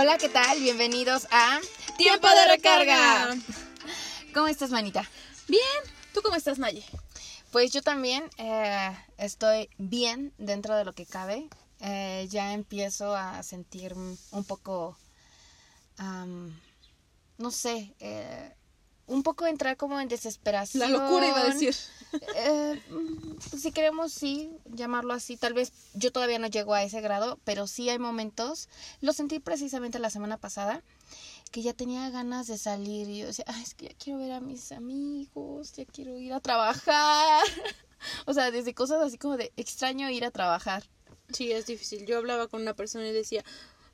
Hola, ¿qué tal? Bienvenidos a Tiempo de Recarga. ¿Cómo estás, manita? Bien, ¿tú cómo estás, Naye? Pues yo también eh, estoy bien dentro de lo que cabe. Eh, ya empiezo a sentir un poco, no sé, eh, un poco entrar como en desesperación. La locura iba a decir. Eh, si queremos, sí, llamarlo así. Tal vez yo todavía no llego a ese grado, pero sí hay momentos. Lo sentí precisamente la semana pasada, que ya tenía ganas de salir y yo decía, Ay, es que ya quiero ver a mis amigos, ya quiero ir a trabajar. o sea, desde cosas así como de extraño ir a trabajar. Sí, es difícil. Yo hablaba con una persona y decía,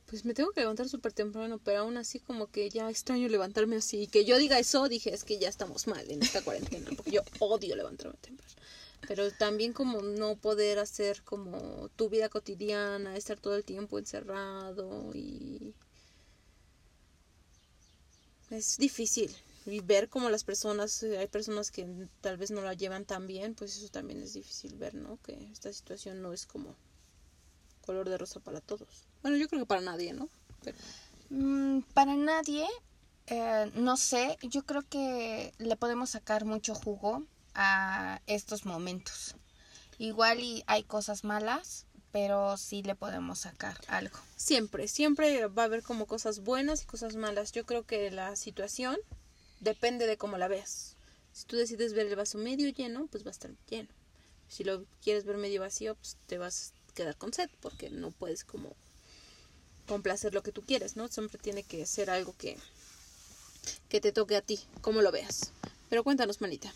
pues me tengo que levantar súper temprano, pero aún así como que ya extraño levantarme así. Y que yo diga eso, dije, es que ya estamos mal en esta cuarentena, porque yo odio levantarme temprano. Pero también como no poder hacer como tu vida cotidiana, estar todo el tiempo encerrado y... Es difícil. Y ver como las personas, eh, hay personas que tal vez no la llevan tan bien, pues eso también es difícil ver, ¿no? Que esta situación no es como color de rosa para todos. Bueno, yo creo que para nadie, ¿no? Mm, para nadie, eh, no sé, yo creo que le podemos sacar mucho jugo a estos momentos. Igual y hay cosas malas, pero sí le podemos sacar algo. Siempre, siempre va a haber como cosas buenas y cosas malas. Yo creo que la situación depende de cómo la veas. Si tú decides ver el vaso medio lleno, pues va a estar lleno. Si lo quieres ver medio vacío, pues te vas quedar con sed porque no puedes como complacer lo que tú quieres, ¿no? Siempre tiene que ser algo que, que te toque a ti, como lo veas. Pero cuéntanos, manita.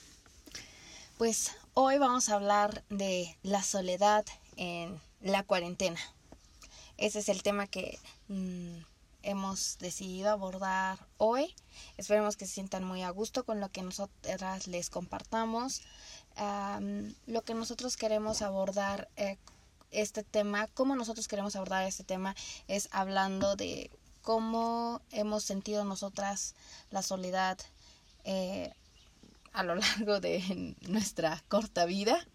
Pues hoy vamos a hablar de la soledad en la cuarentena. Ese es el tema que mm, hemos decidido abordar hoy. Esperemos que se sientan muy a gusto con lo que nosotras les compartamos. lo que nosotros queremos abordar eh, este tema, cómo nosotros queremos abordar este tema es hablando de cómo hemos sentido nosotras la soledad eh, a lo largo de nuestra corta vida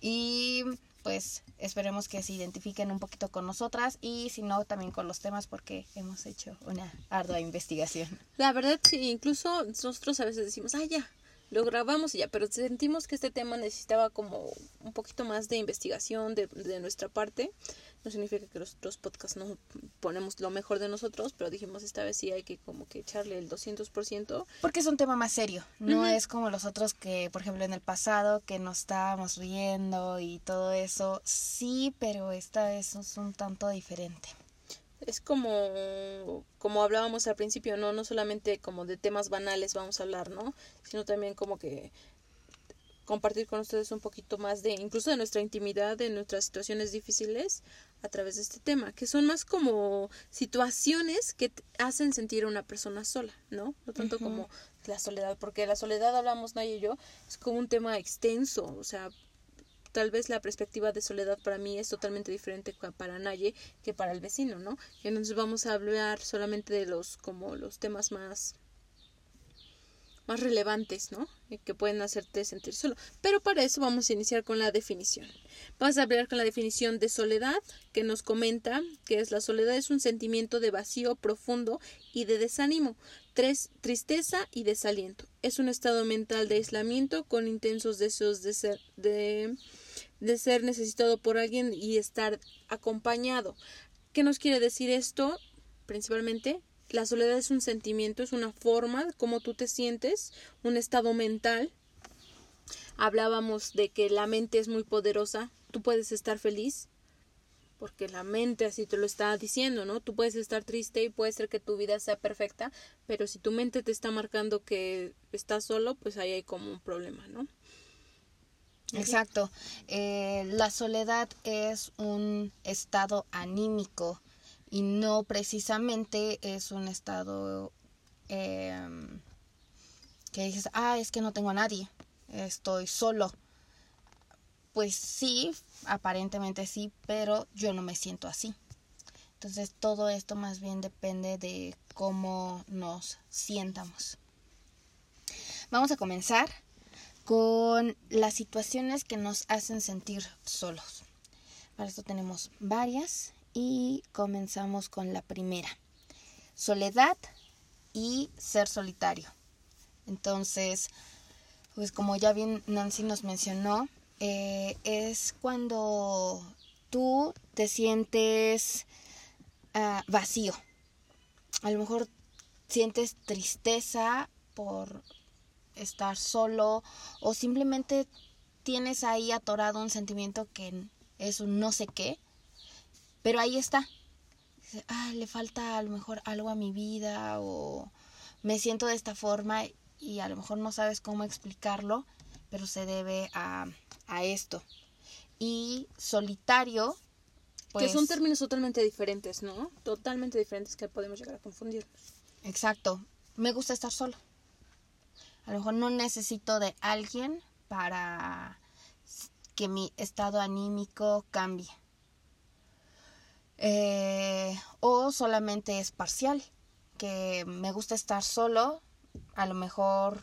y pues esperemos que se identifiquen un poquito con nosotras y si no también con los temas porque hemos hecho una ardua investigación. La verdad sí, incluso nosotros a veces decimos, ah ya, lo grabamos y ya, pero sentimos que este tema necesitaba como un poquito más de investigación de, de nuestra parte. No significa que los otros podcasts no ponemos lo mejor de nosotros, pero dijimos esta vez sí hay que como que echarle el 200%. Porque es un tema más serio, no es como los otros que, por ejemplo, en el pasado que nos estábamos riendo y todo eso. Sí, pero esta vez es un tanto diferente es como, como hablábamos al principio, ¿no? No solamente como de temas banales vamos a hablar, ¿no? Sino también como que compartir con ustedes un poquito más de, incluso de nuestra intimidad, de nuestras situaciones difíciles a través de este tema, que son más como situaciones que hacen sentir a una persona sola, ¿no? No tanto como la soledad, porque la soledad hablamos nadie y yo, es como un tema extenso, o sea, tal vez la perspectiva de soledad para mí es totalmente diferente para Naye que para el vecino, ¿no? Entonces vamos a hablar solamente de los como los temas más más relevantes, ¿no? Que pueden hacerte sentir solo. Pero para eso vamos a iniciar con la definición. Vamos a hablar con la definición de soledad, que nos comenta que es la soledad es un sentimiento de vacío profundo y de desánimo, tres, tristeza y desaliento. Es un estado mental de aislamiento con intensos deseos de ser, de, de ser necesitado por alguien y estar acompañado. ¿Qué nos quiere decir esto? Principalmente la soledad es un sentimiento, es una forma como tú te sientes, un estado mental. Hablábamos de que la mente es muy poderosa, tú puedes estar feliz, porque la mente así te lo está diciendo, ¿no? Tú puedes estar triste y puede ser que tu vida sea perfecta, pero si tu mente te está marcando que estás solo, pues ahí hay como un problema, ¿no? Exacto. Eh, la soledad es un estado anímico y no precisamente es un estado em, que dices, ah, es que no tengo a nadie, estoy solo. Pues sí, aparentemente sí, pero yo no me siento así. Entonces todo esto más bien depende de cómo nos sientamos. Vamos a comenzar con las situaciones que nos hacen sentir solos. Para esto tenemos varias y comenzamos con la primera. soledad y ser solitario. Entonces, pues como ya bien Nancy nos mencionó, eh, es cuando tú te sientes ah, vacío. A lo mejor sientes tristeza por estar solo o simplemente tienes ahí atorado un sentimiento que es un no sé qué, pero ahí está. Ah, le falta a lo mejor algo a mi vida o me siento de esta forma y a lo mejor no sabes cómo explicarlo, pero se debe a, a esto. Y solitario, pues... Que son pues términos totalmente diferentes, ¿no? Totalmente diferentes que podemos llegar a confundirnos. Exacto. Me gusta estar solo. A lo mejor no necesito de alguien para que mi estado anímico cambie. Eh, o solamente es parcial, que me gusta estar solo, a lo mejor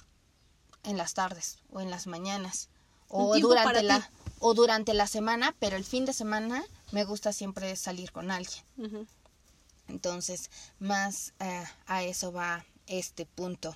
en las tardes o en las mañanas o durante la o durante la semana, pero el fin de semana me gusta siempre salir con alguien. Entonces, más eh, a eso va este punto.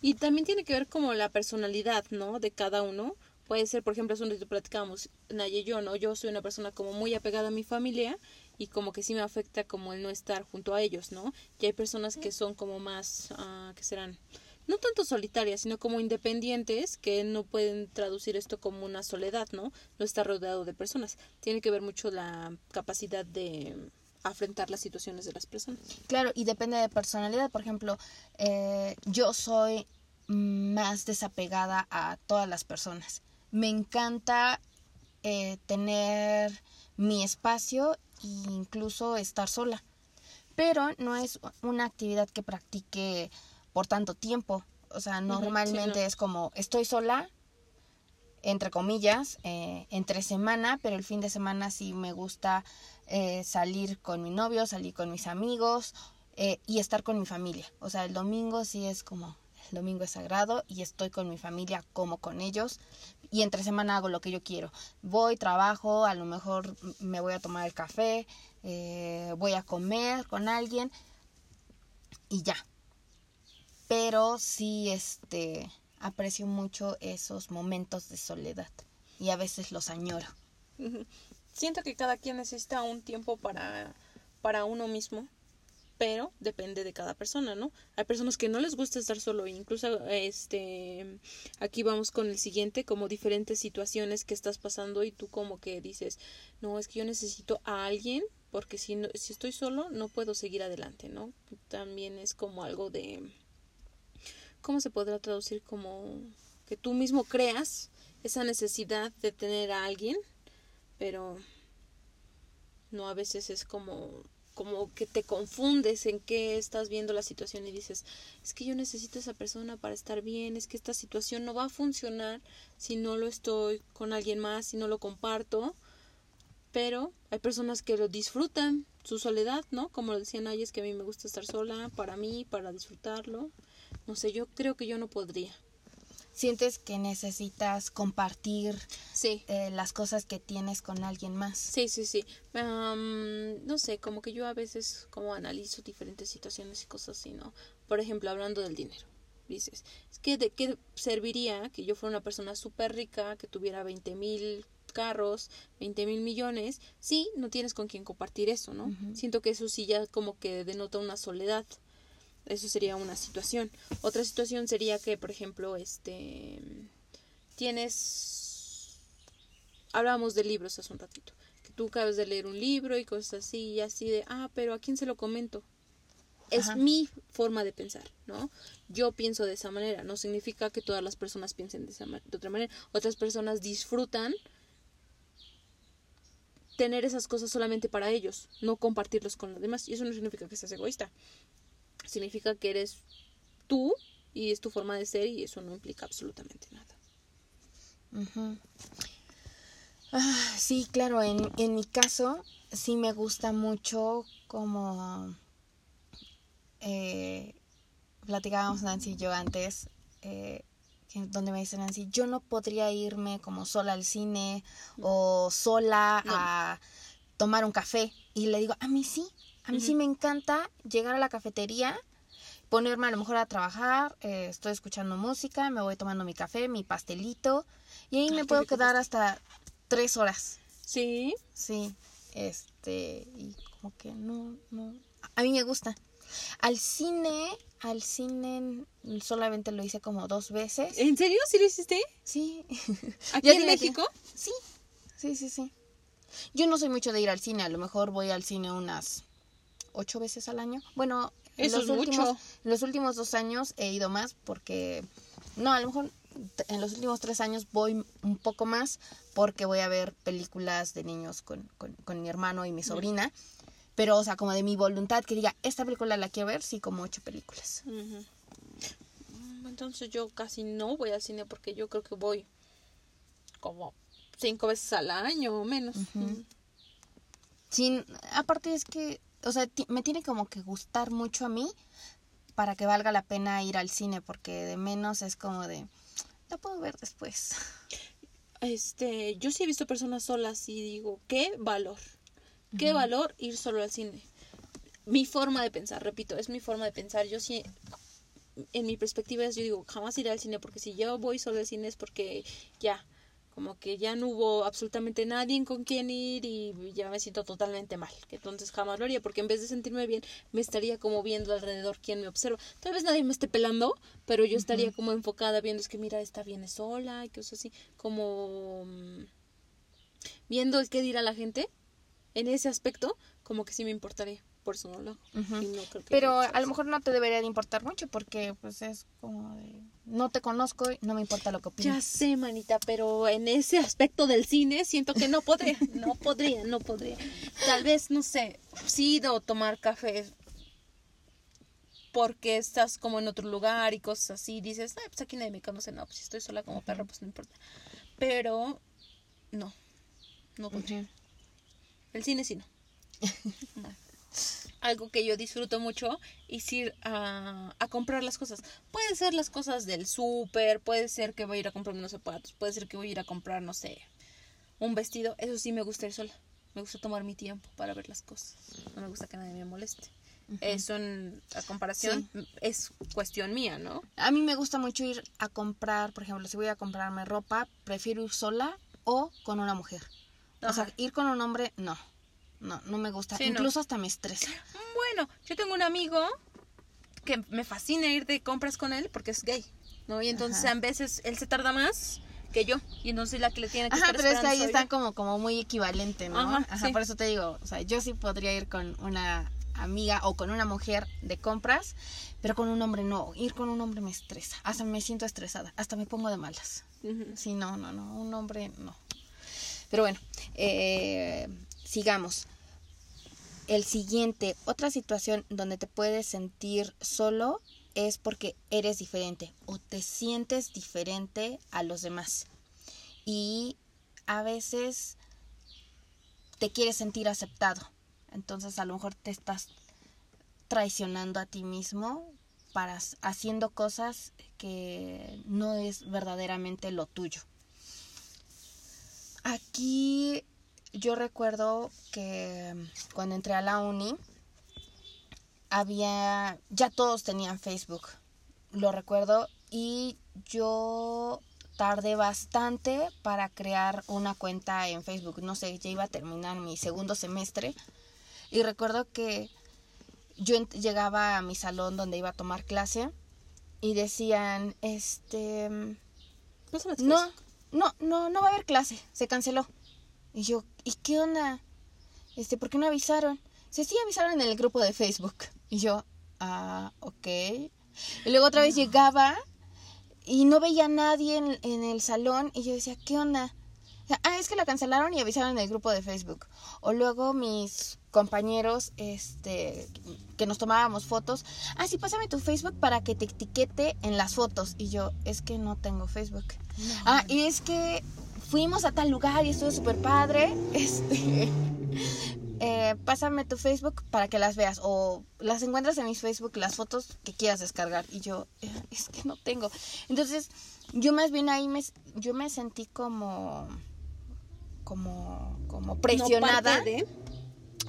Y también tiene que ver como la personalidad, ¿no? De cada uno. Puede ser, por ejemplo, es donde platicamos, Naye y yo, ¿no? Yo soy una persona como muy apegada a mi familia y como que sí me afecta como el no estar junto a ellos, ¿no? Y hay personas que son como más, uh, que serán, no tanto solitarias, sino como independientes, que no pueden traducir esto como una soledad, ¿no? No estar rodeado de personas. Tiene que ver mucho la capacidad de afrontar las situaciones de las personas. Claro, y depende de personalidad. Por ejemplo, eh, yo soy más desapegada a todas las personas. Me encanta eh, tener mi espacio e incluso estar sola. Pero no es una actividad que practique por tanto tiempo. O sea, normalmente es como estoy sola, entre comillas, eh, entre semana, pero el fin de semana sí me gusta eh, salir con mi novio, salir con mis amigos eh, y estar con mi familia. O sea, el domingo sí es como, el domingo es sagrado y estoy con mi familia como con ellos y entre semana hago lo que yo quiero. Voy, trabajo, a lo mejor me voy a tomar el café, voy a comer con alguien y ya pero sí este aprecio mucho esos momentos de soledad y a veces los añoro. Siento que cada quien necesita un tiempo para para uno mismo, pero depende de cada persona, ¿no? Hay personas que no les gusta estar solo, incluso este aquí vamos con el siguiente, como diferentes situaciones que estás pasando y tú como que dices, "No, es que yo necesito a alguien porque si no, si estoy solo no puedo seguir adelante, ¿no?" También es como algo de ¿cómo se podrá traducir como que tú mismo creas esa necesidad de tener a alguien, pero no a veces es como como que te confundes en qué estás viendo la situación y dices, es que yo necesito a esa persona para estar bien, es que esta situación no va a funcionar si no lo estoy con alguien más, si no lo comparto, pero hay personas que lo disfrutan, su soledad, ¿no? Como lo decían ayer, es que a mí me gusta estar sola, para mí, para disfrutarlo. No sé, yo creo que yo no podría. ¿Sientes que necesitas compartir sí. Eh, las cosas que tienes con alguien más? Sí, sí, sí. no sé, como que yo a veces como analizo diferentes situaciones y cosas así, ¿no? Por ejemplo, hablando del dinero. Dices, es que de qué serviría que yo fuera una persona súper rica, que tuviera 20 mil carros, 20 mil millones, sí, no tienes con quién compartir eso, ¿no? Siento que eso sí ya como que denota una soledad. Eso sería una situación. Otra situación sería que, por ejemplo, este tienes hablábamos de libros hace un ratito, que tú acabas de leer un libro y cosas así y así de, ah, pero ¿a quién se lo comento? Es mi forma de pensar, ¿no? Yo pienso de esa manera, no significa que todas las personas piensen de, esa de otra manera. Otras personas disfrutan tener esas cosas solamente para ellos, no compartirlos con los demás. Y eso no significa que seas egoísta significa que eres tú y es tu forma de ser y eso no implica absolutamente nada. Ah, sí, claro, en, en mi caso sí me gusta mucho como eh, platicábamos Nancy y yo antes, eh, donde me dice Nancy, yo no podría irme como sola al cine o sola a tomar un café. Y le digo, a mí sí, A mí sí me encanta llegar a la cafetería, ponerme a lo mejor a trabajar, eh, estoy escuchando música, me voy tomando mi café, mi pastelito, y ahí Ay, me puedo quedar hasta tres horas. Sí. Sí, este, y como que no, no, a mí me gusta. Al cine, al cine solamente lo hice como dos veces. ¿En serio? ¿Sí lo hiciste? Sí. ¿Aquí Ya en México? Sí, sí, sí, sí. Yo no soy mucho de ir al cine, a lo mejor voy al cine unas ocho veces al año. Bueno, en Eso los es últimos, mucho. en los últimos dos años he ido más porque, no, a lo mejor en los últimos tres años voy un poco más porque voy a ver películas de niños con, con, con mi hermano y mi sobrina. Pero, o sea, como de mi voluntad que diga, esta película la quiero ver, sí, como ocho películas. Mm, Entonces yo casi no voy al cine porque yo creo que voy como cinco veces al año o menos. Ujú. Sí, aparte es que, o sea, me tiene como que gustar mucho a mí para que valga la pena ir al cine, porque de menos es como de, la puedo ver después. Este, yo sí he visto personas solas y digo, qué valor, qué valor ir solo al cine. Mi forma de pensar, repito, es mi forma de pensar. Yo sí, en mi perspectiva es, yo digo, jamás iré al cine porque si yo voy solo al cine es porque ya, como que ya no hubo absolutamente nadie con quien ir y ya me siento totalmente mal. Que entonces jamás lo haría porque en vez de sentirme bien, me estaría como viendo alrededor quién me observa. Tal vez nadie me esté pelando, pero yo estaría como enfocada viendo, es que mira, esta viene sola y cosas así, como mm, viendo el qué dirá la gente. En ese aspecto, como que sí me importaría. Por eso no lo. Y no creo que Pero a lo mejor no te debería de importar mucho, porque pues es como de, no te conozco y no me importa lo que Ya opinas. sé, manita, pero en ese aspecto del cine siento que no podría, no podría, no podría. Tal vez, no sé, sí a tomar café porque estás como en otro lugar y cosas así. Dices, "Ay, pues aquí nadie me conoce, no, pues si estoy sola como perro, pues no importa. Pero, no, no podría. El cine sí no. No. Algo que yo disfruto mucho es ir a, a comprar las cosas. Puede ser las cosas del súper, puede ser que voy a ir a comprar unos zapatos, puede ser que voy a ir a comprar, no sé, un vestido. Eso sí me gusta ir sola. Me gusta tomar mi tiempo para ver las cosas. No me gusta que nadie me moleste. Eso en a comparación es cuestión mía, ¿no? A mí me gusta mucho ir a comprar, por ejemplo, si voy a comprarme ropa, prefiero ir sola o con una mujer. O sea, ir con un hombre, no. No, no me gusta. Sí, no. Incluso hasta me estresa. Bueno, yo tengo un amigo que me fascina ir de compras con él porque es gay, ¿no? Y entonces Ajá. a veces él se tarda más que yo y entonces la que le tiene que Ajá, estar pero es que ahí están yo. como, como muy equivalente, ¿no? Ajá, Ajá, sí. por eso te digo, o sea, yo sí podría ir con una amiga o con una mujer de compras, pero con un hombre no. Ir con un hombre me estresa, hasta me siento estresada, hasta me pongo de malas. Ujú. Sí, no, no, no, un hombre no. Pero bueno, eh, sigamos. El siguiente, otra situación donde te puedes sentir solo es porque eres diferente o te sientes diferente a los demás. Y a veces te quieres sentir aceptado. Entonces a lo mejor te estás traicionando a ti mismo para haciendo cosas que no es verdaderamente lo tuyo. Aquí yo recuerdo que cuando entré a la uni había ya todos tenían Facebook. Lo recuerdo y yo tardé bastante para crear una cuenta en Facebook. No sé, ya iba a terminar mi segundo semestre y recuerdo que yo llegaba a mi salón donde iba a tomar clase y decían, este, no, no, no, no va a haber clase, se canceló. Y yo, ¿y qué onda? Este, ¿por qué no avisaron? Se sí avisaron en el grupo de Facebook. Y yo, ah, ok. Y luego otra vez llegaba y no veía a nadie en, en el salón y yo decía, ¿qué onda? Ah, es que la cancelaron y avisaron en el grupo de Facebook. O luego mis compañeros, este, que nos tomábamos fotos. Ah, sí, pásame tu Facebook para que te etiquete en las fotos. Y yo, es que no tengo Facebook. Ah, y es que fuimos a tal lugar y estuvo súper padre. Este, eh, pásame tu Facebook para que las veas. O las encuentras en mi Facebook, las fotos que quieras descargar. Y yo, eh, es que no tengo. Entonces, yo más bien ahí me, yo me sentí como, como, como presionada. No de-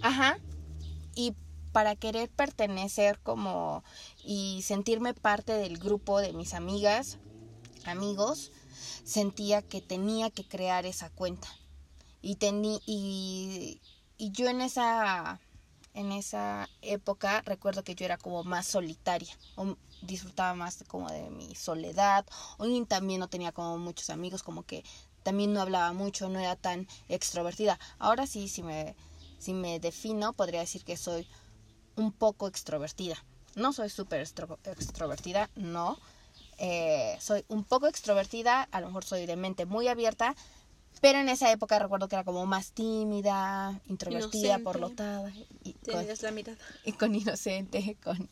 Ajá. Y para querer pertenecer como y sentirme parte del grupo de mis amigas, amigos, sentía que tenía que crear esa cuenta. Y, tení, y, y yo en esa en esa época recuerdo que yo era como más solitaria o disfrutaba más como de mi soledad o también no tenía como muchos amigos como que también no hablaba mucho no era tan extrovertida ahora sí si me si me defino podría decir que soy un poco extrovertida no soy súper extrovertida no eh, soy un poco extrovertida a lo mejor soy de mente muy abierta pero en esa época recuerdo que era como más tímida, introvertida, por porlotada. Y con, la mirada. Y con inocente, con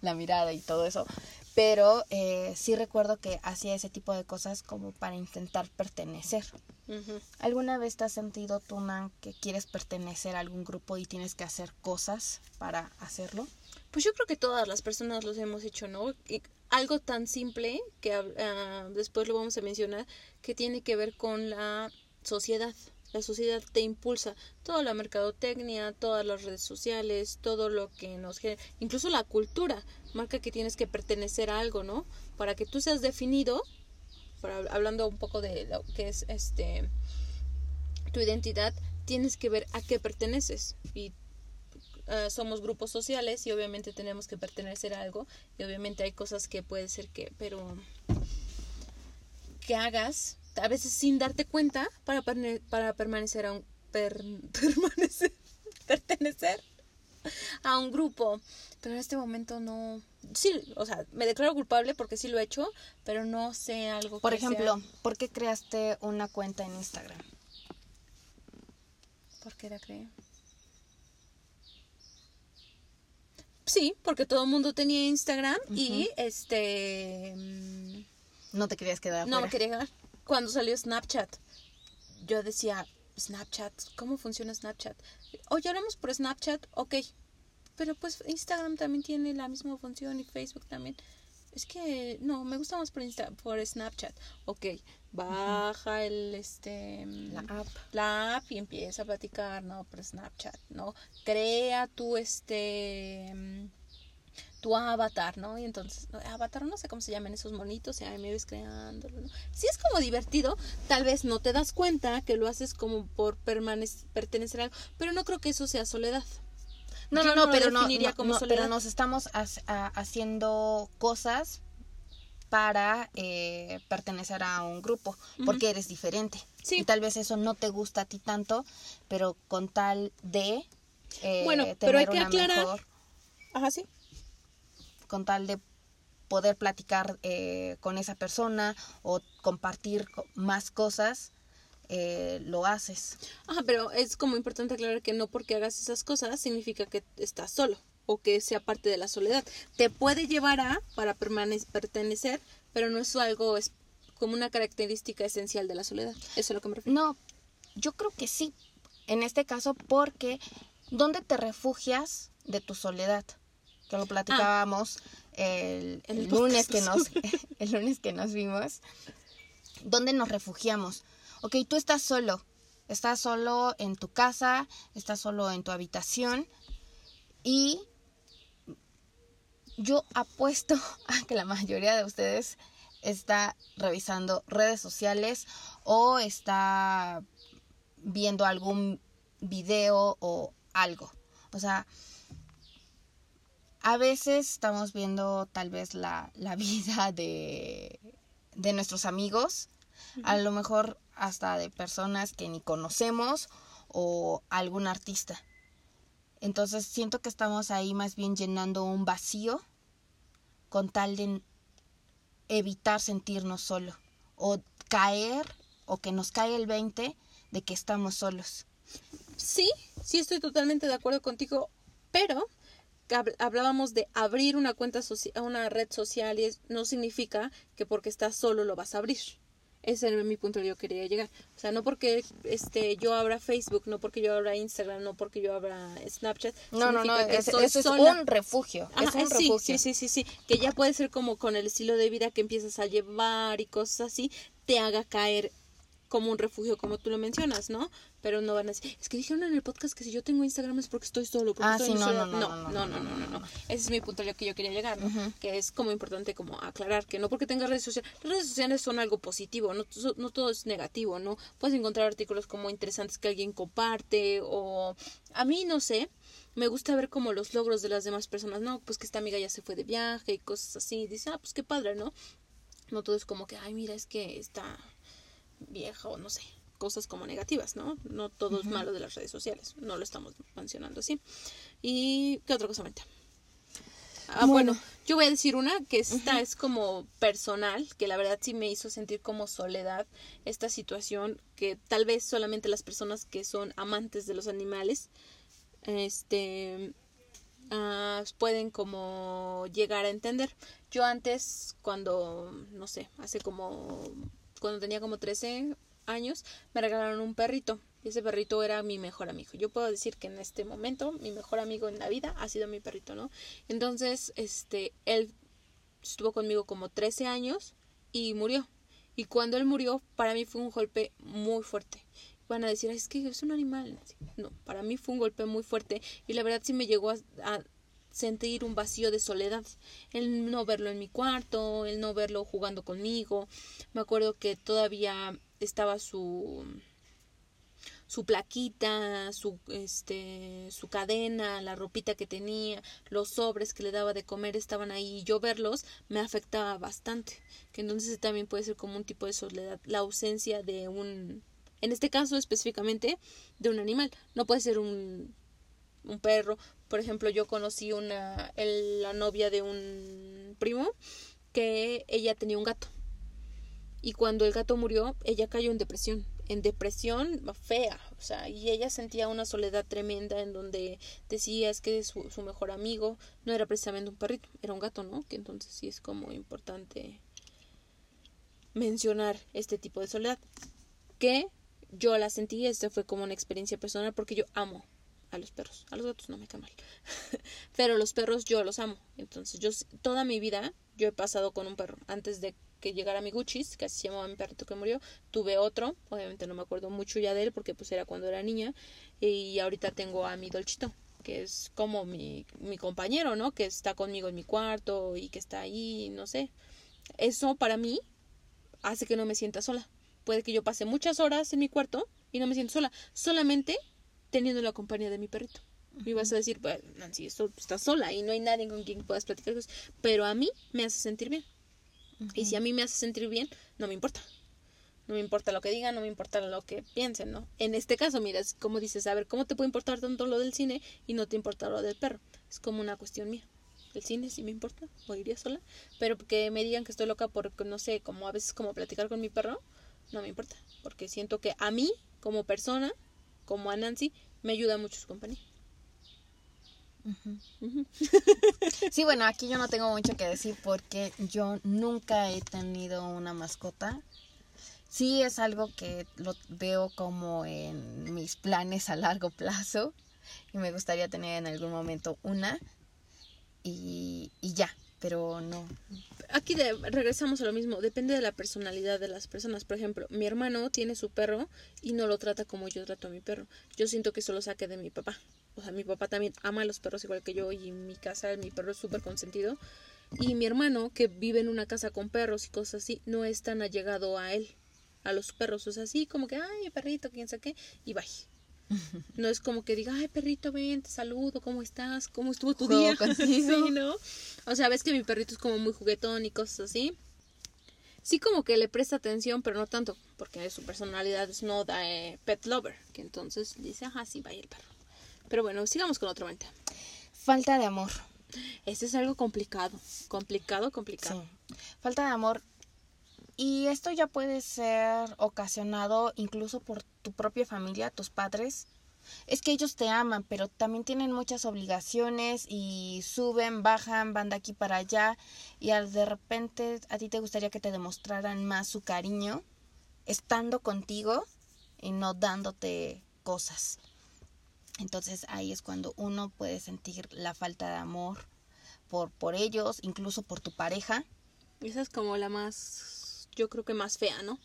la mirada y todo eso. Pero eh, sí recuerdo que hacía ese tipo de cosas como para intentar pertenecer. ¿Alguna vez te has sentido, Tuna, que quieres pertenecer a algún grupo y tienes que hacer cosas para hacerlo? Pues yo creo que todas las personas los hemos hecho, ¿no? Algo tan simple que uh, después lo vamos a mencionar que tiene que ver con la sociedad. La sociedad te impulsa toda la mercadotecnia, todas las redes sociales, todo lo que nos genera, incluso la cultura, marca que tienes que pertenecer a algo, ¿no? Para que tú seas definido, para, hablando un poco de lo que es este tu identidad, tienes que ver a qué perteneces y Ah, somos grupos sociales y obviamente tenemos que pertenecer a algo y obviamente hay cosas que puede ser que, pero que hagas a veces sin darte cuenta para, para permanecer a un permanecer pertenecer a un grupo pero en este momento no sí o sea me declaro culpable porque sí lo he hecho pero no sé algo por ejemplo ¿por qué creaste una cuenta en Instagram? ¿por qué la creé? Sí, porque todo el mundo tenía Instagram y este... No te querías quedar. No me quería quedar. Cuando salió Snapchat, yo decía, Snapchat, ¿cómo funciona Snapchat? Oye, hablamos por Snapchat, ok. Pero pues Instagram también tiene la misma función y Facebook también. Es que no, me gusta más por, Insta por Snapchat. Ok, baja el este la app. la app y empieza a platicar, ¿no? Por Snapchat, ¿no? Crea tu este tu avatar, ¿no? Y entonces, avatar, no sé cómo se llaman esos monitos, y ahí me ves creándolo, ¿no? Sí es como divertido, tal vez no te das cuenta que lo haces como por pertenecer a algo, pero no creo que eso sea soledad. No, no, no, pero no, pero nos estamos haciendo cosas para eh, pertenecer a un grupo, porque eres diferente. Y tal vez eso no te gusta a ti tanto, pero con tal de eh, bueno, pero hay que aclarar. Ajá, sí. Con tal de poder platicar eh, con esa persona o compartir más cosas, eh, lo haces. Ajá, pero es como importante aclarar que no porque hagas esas cosas significa que estás solo o que sea parte de la soledad. Te puede llevar a para pertenecer, pero no es algo es como una característica esencial de la soledad. Eso es lo que me refiero. No, yo creo que sí. En este caso, porque ¿dónde te refugias de tu soledad? Que lo platicábamos el, lunes que nos el lunes que nos vimos. ¿Dónde nos refugiamos? ok, tú estás solo, estás solo en tu casa, estás solo en tu habitación y yo apuesto a que la mayoría de ustedes está revisando redes sociales o está viendo algún video o algo. O sea, a veces estamos viendo tal vez la, la vida de, de nuestros amigos. A lo mejor hasta de personas que ni conocemos o algún artista. Entonces siento que estamos ahí más bien llenando un vacío con tal de evitar sentirnos solo o caer o que nos cae el 20 de que estamos solos. Sí, sí estoy totalmente de acuerdo contigo, pero hablábamos de abrir una cuenta una red social y no significa que porque estás solo lo vas a abrir. Ese era mi punto que yo quería llegar. O sea, no porque este yo abra Facebook, no porque yo abra Instagram, no porque yo abra Snapchat. No, no, no, eso es un refugio. es un sí, refugio. Sí, sí, sí, sí. Que ya puede ser como con el estilo de vida que empiezas a llevar y cosas así, te haga caer como un refugio, como tú lo mencionas, ¿no? Pero no van a decir, es que dijeron en el podcast que si yo tengo Instagram es porque estoy solo. Porque Ah, estoy sí, no, soledad". no, no, no, no, no, no. Ese es mi punto al que yo quería llegar, ¿no? Que es como importante como aclarar que no porque tengas redes sociales, las redes sociales son algo positivo, no, no todo es negativo, ¿no? Puedes encontrar artículos como interesantes que alguien comparte o a mí no sé, me gusta ver como los logros de las demás personas, no, pues que esta amiga ya se fue de viaje y cosas así, dice, ah, pues qué padre, ¿no? No todo es como que, ay, mira, es que está vieja o no sé, cosas como negativas, ¿no? No todo es malo de las redes sociales, no lo estamos mencionando así. ¿Y qué otra cosa mete? Ah, bueno. Bueno. yo voy a decir una que esta es como personal, que la verdad sí me hizo sentir como soledad esta situación que tal vez solamente las personas que son amantes de los animales este ah, pueden como llegar a entender. Yo antes, cuando, no sé, hace como, cuando tenía como 13 años, me regalaron un perrito. Y ese perrito era mi mejor amigo. Yo puedo decir que en este momento mi mejor amigo en la vida ha sido mi perrito, ¿no? Entonces, este, él estuvo conmigo como 13 años y murió. Y cuando él murió, para mí fue un golpe muy fuerte. Van a decir, "Ay, es que es un animal. Nancy". No, para mí fue un golpe muy fuerte y la verdad sí me llegó a, a sentir un vacío de soledad. El no verlo en mi cuarto, el no verlo jugando conmigo. Me acuerdo que todavía estaba su su plaquita, su este su cadena, la ropita que tenía, los sobres que le daba de comer estaban ahí y yo verlos me afectaba bastante, que entonces también puede ser como un tipo de soledad, la ausencia de un en este caso específicamente de un animal, no puede ser un un perro, por ejemplo, yo conocí una el- la novia de un primo que ella tenía un gato y cuando el gato murió, ella cayó en depresión, en depresión fea, o sea, y ella sentía una soledad tremenda en donde decía es que su, mejor amigo no era precisamente un perrito, era un gato, ¿no? Que entonces sí es como importante mencionar este tipo de soledad. Que yo la sentí, esta fue como una experiencia personal porque yo amo a los perros, a los gatos no me caen mal, pero los perros yo los amo, entonces yo toda mi vida yo he pasado con un perro, antes de que llegara mi Guchis, que así se llamaba mi perrito que murió, tuve otro, obviamente no me acuerdo mucho ya de él porque pues era cuando era niña, y ahorita tengo a mi Dolchito, que es como mi, mi compañero, ¿no? Que está conmigo en mi cuarto y que está ahí, no sé. Eso para mí hace que no me sienta sola. Puede que yo pase muchas horas en mi cuarto y no me siento sola, solamente teniendo la compañía de mi perrito. Y vas a decir, pues, Nancy, esto estás sola y no hay nadie con quien puedas platicar cosas. Pero a mí me hace sentir bien. Y si a mí me hace sentir bien, no me importa. No me importa lo que digan, no me importa lo que piensen, ¿no? En este caso, mira, es como dices, a ver, ¿cómo te puede importar tanto lo del cine y no te importa lo del perro? Es como una cuestión mía. El cine sí me importa, o iría sola, pero que me digan que estoy loca porque, no sé, como a veces como platicar con mi perro, no me importa, porque siento que a mí, como persona, como a Nancy, me ayuda mucho su compañía. Sí, bueno, aquí yo no tengo mucho que decir porque yo nunca he tenido una mascota. Sí es algo que lo veo como en mis planes a largo plazo y me gustaría tener en algún momento una y, y ya, pero no. Aquí de- regresamos a lo mismo, depende de la personalidad de las personas. Por ejemplo, mi hermano tiene su perro y no lo trata como yo trato a mi perro. Yo siento que eso lo saque de mi papá. O sea, mi papá también ama a los perros igual que yo y en mi casa mi perro es súper consentido. Y mi hermano, que vive en una casa con perros y cosas así, no es tan allegado a él, a los perros. O sea, así como que, ay, perrito, quién sabe qué, y bye. No es como que diga, ay, perrito, ven, te saludo, ¿cómo estás? ¿Cómo estuvo tu Juego día? contigo. Sí, ¿no? O sea, ves que mi perrito es como muy juguetón y cosas así. Sí como que le presta atención, pero no tanto, porque su personalidad es no da eh, pet lover, que entonces dice, ajá, sí, vaya el perro. Pero bueno, sigamos con otra mente. Falta de amor. Este es algo complicado, complicado, complicado. Sí. Falta de amor. Y esto ya puede ser ocasionado incluso por tu propia familia, tus padres. Es que ellos te aman, pero también tienen muchas obligaciones y suben, bajan, van de aquí para allá. Y al de repente a ti te gustaría que te demostraran más su cariño estando contigo y no dándote cosas. Entonces ahí es cuando uno puede sentir la falta de amor por, por ellos, incluso por tu pareja. Esa es como la más yo creo que más fea, ¿no?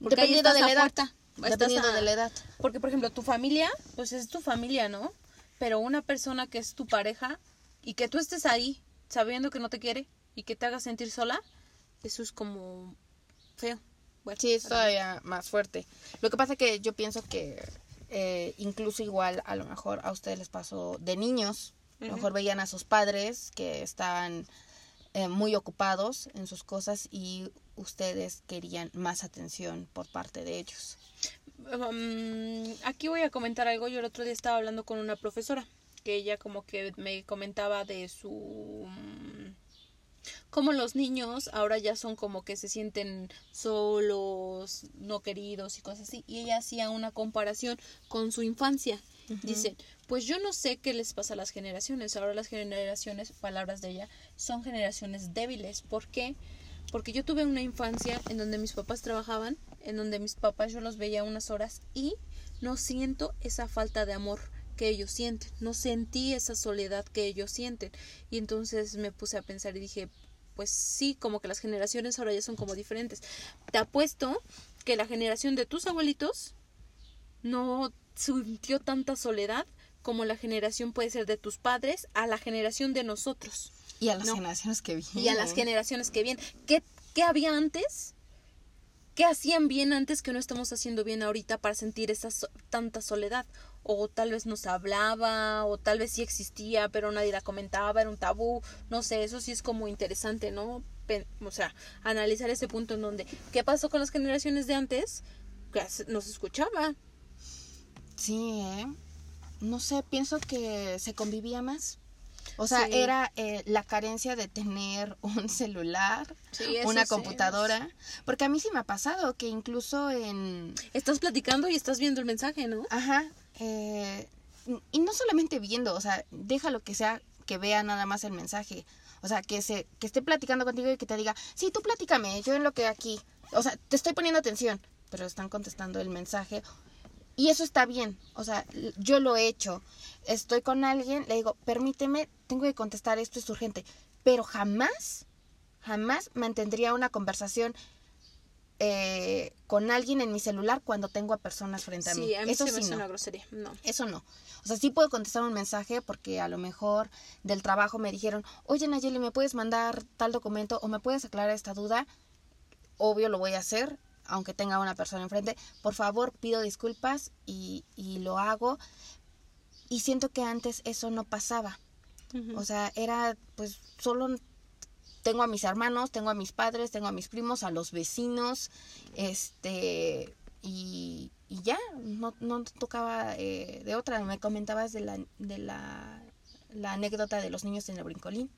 Porque Dependiendo de la edad. puerta, Dependiendo a- de la edad. Porque, por ejemplo, tu familia, pues es tu familia, ¿no? Pero una persona que es tu pareja y que tú estés ahí sabiendo que no te quiere y que te haga sentir sola, eso es como feo. Bueno, Sí, es todavía más fuerte. Lo que pasa que yo pienso que eh, incluso igual a lo mejor a ustedes les pasó de niños. A lo mejor veían a sus padres que estaban eh, muy ocupados en sus cosas y ustedes querían más atención por parte de ellos. Um, aquí voy a comentar algo. Yo el otro día estaba hablando con una profesora que ella como que me comentaba de su... mm, Como los niños ahora ya son como que se sienten solos, no queridos y cosas así. Y ella hacía una comparación con su infancia. Dice, pues yo no sé qué les pasa a las generaciones. Ahora las generaciones, palabras de ella, son generaciones débiles. ¿Por qué? Porque yo tuve una infancia en donde mis papás trabajaban, en donde mis papás yo los veía unas horas y no siento esa falta de amor que ellos sienten, no sentí esa soledad que ellos sienten. Y entonces me puse a pensar y dije, pues sí, como que las generaciones ahora ya son como diferentes. Te apuesto que la generación de tus abuelitos no sintió tanta soledad como la generación puede ser de tus padres a la generación de nosotros Y a las No. generaciones que vienen. y a las generaciones que vienen. ¿Qué, qué había antes? ¿Qué hacían bien antes que no estamos haciendo bien ahorita para sentir esa so- tanta soledad? O tal vez nos hablaba, o tal vez sí existía, pero nadie la comentaba, era un tabú, no sé, eso sí es como interesante, ¿no? Pen- o sea, analizar ese punto en donde, ¿qué pasó con las generaciones de antes? Que nos escuchaba, Sí, ¿eh? No sé, pienso que se convivía más. O sea, Sí. era eh, la carencia de tener un celular, Sí, una sí, computadora. Porque a mí sí me ha pasado que incluso en... Estás platicando y estás viendo el mensaje, ¿no? Ajá. eh, y no solamente viendo, o sea, déjalo que sea que vea nada más el mensaje. O sea, que se que esté platicando contigo y que te diga, sí, tú platícame, yo en lo que aquí. O sea, te estoy poniendo atención, pero están contestando el mensaje. Y eso está bien. O sea, yo lo he hecho. Estoy con alguien, le digo, permíteme, tengo que contestar, esto es urgente. Pero jamás, jamás mantendría una conversación eh, con alguien en mi celular cuando tengo a personas frente a mí. Sí, a mí eso se me sí no. una grosería, no. Eso no. O sea, sí puedo contestar un mensaje porque a lo mejor del trabajo me dijeron, oye Nayeli, ¿me puedes mandar tal documento o me puedes aclarar esta duda? Obvio lo voy a hacer, aunque tenga una persona enfrente. Por favor, pido disculpas y, y lo hago. Y siento que antes eso no pasaba. O sea, era pues solo tengo a mis hermanos, tengo a mis padres, tengo a mis primos, a los vecinos, este, y, y ya, no, no tocaba eh, de otra. Me comentabas de la, de la, la anécdota de los niños en el brincolín.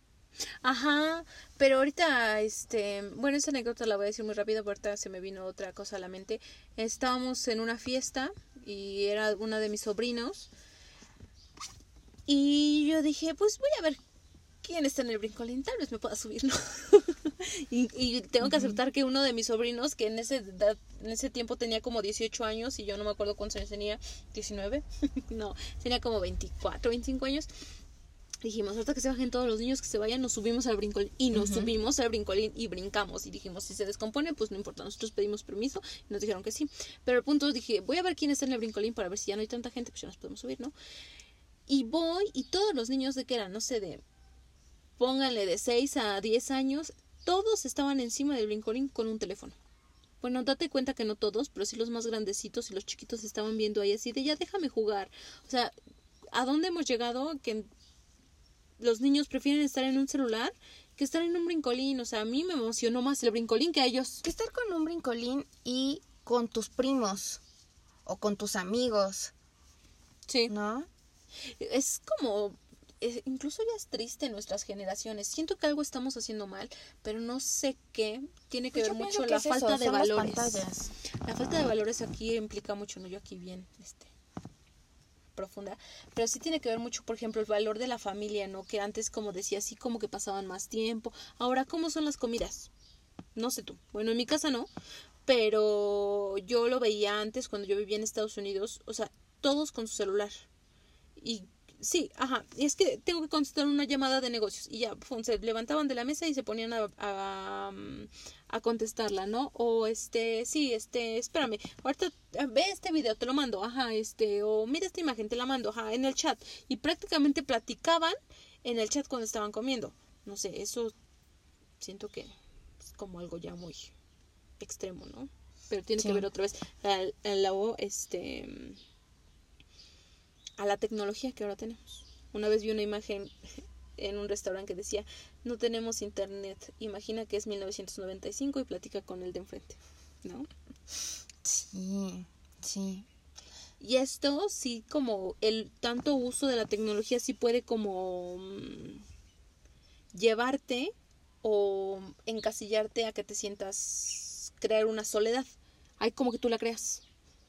Ajá, pero ahorita, este, bueno, esa anécdota la voy a decir muy rápido, porque ahorita se me vino otra cosa a la mente. Estábamos en una fiesta y era una de mis sobrinos. Y yo dije, pues voy a ver quién está en el brincolín, tal vez me pueda subir, ¿no? y, y tengo que aceptar que uno de mis sobrinos, que en ese, edad- en ese tiempo tenía como 18 años y yo no me acuerdo cuántos años tenía, 19, no, tenía como 24, 25 años. Dijimos, ahorita que se bajen todos los niños, que se vayan, nos subimos al brincolín. Y nos subimos al brincolín y brincamos. Y dijimos, si se descompone, pues no importa. Nosotros pedimos permiso y nos dijeron que sí. Pero el punto dije, voy a ver quién está en el brincolín para ver si ya no hay tanta gente, pues ya nos podemos subir, ¿no? Y voy y todos los niños de que eran, no sé, de, pónganle de 6 a 10 años, todos estaban encima del brincolín con un teléfono. Bueno, date cuenta que no todos, pero sí los más grandecitos y los chiquitos estaban viendo ahí así de ya déjame jugar. O sea, ¿a dónde hemos llegado que los niños prefieren estar en un celular que estar en un brincolín? O sea, a mí me emocionó más el brincolín que a ellos. Que estar con un brincolín y con tus primos o con tus amigos, Sí. ¿no? Es como incluso ya es triste nuestras generaciones. Siento que algo estamos haciendo mal, pero no sé qué. Tiene que Pues ver mucho que la es falta eso, de valores. La falta de valores aquí implica mucho, no yo aquí bien, este profunda, pero sí tiene que ver mucho, por ejemplo, el valor de la familia, ¿no? Que antes, como decía, así como que pasaban más tiempo. Ahora, ¿cómo son las comidas? No sé tú. Bueno, en mi casa no, pero yo lo veía antes cuando yo vivía en Estados Unidos, o sea, todos con su celular. Y sí, ajá, es que tengo que contestar una llamada de negocios y ya, se levantaban de la mesa y se ponían a, a, a, contestarla, ¿no? O este, sí, este, espérame, ahorita ve este video, te lo mando, ajá, este, o mira esta imagen, te la mando, ajá, en el chat. Y prácticamente platicaban en el chat cuando estaban comiendo. No sé, eso siento que es como algo ya muy extremo, ¿no? Pero tiene que ver otra vez al, este a la tecnología que ahora tenemos. Una vez vi una imagen en un restaurante que decía, no tenemos internet, imagina que es 1995 y platica con el de enfrente, ¿no? Sí, sí. Y esto sí como el tanto uso de la tecnología sí puede como mm, llevarte o encasillarte a que te sientas crear una soledad. Hay como que tú la creas.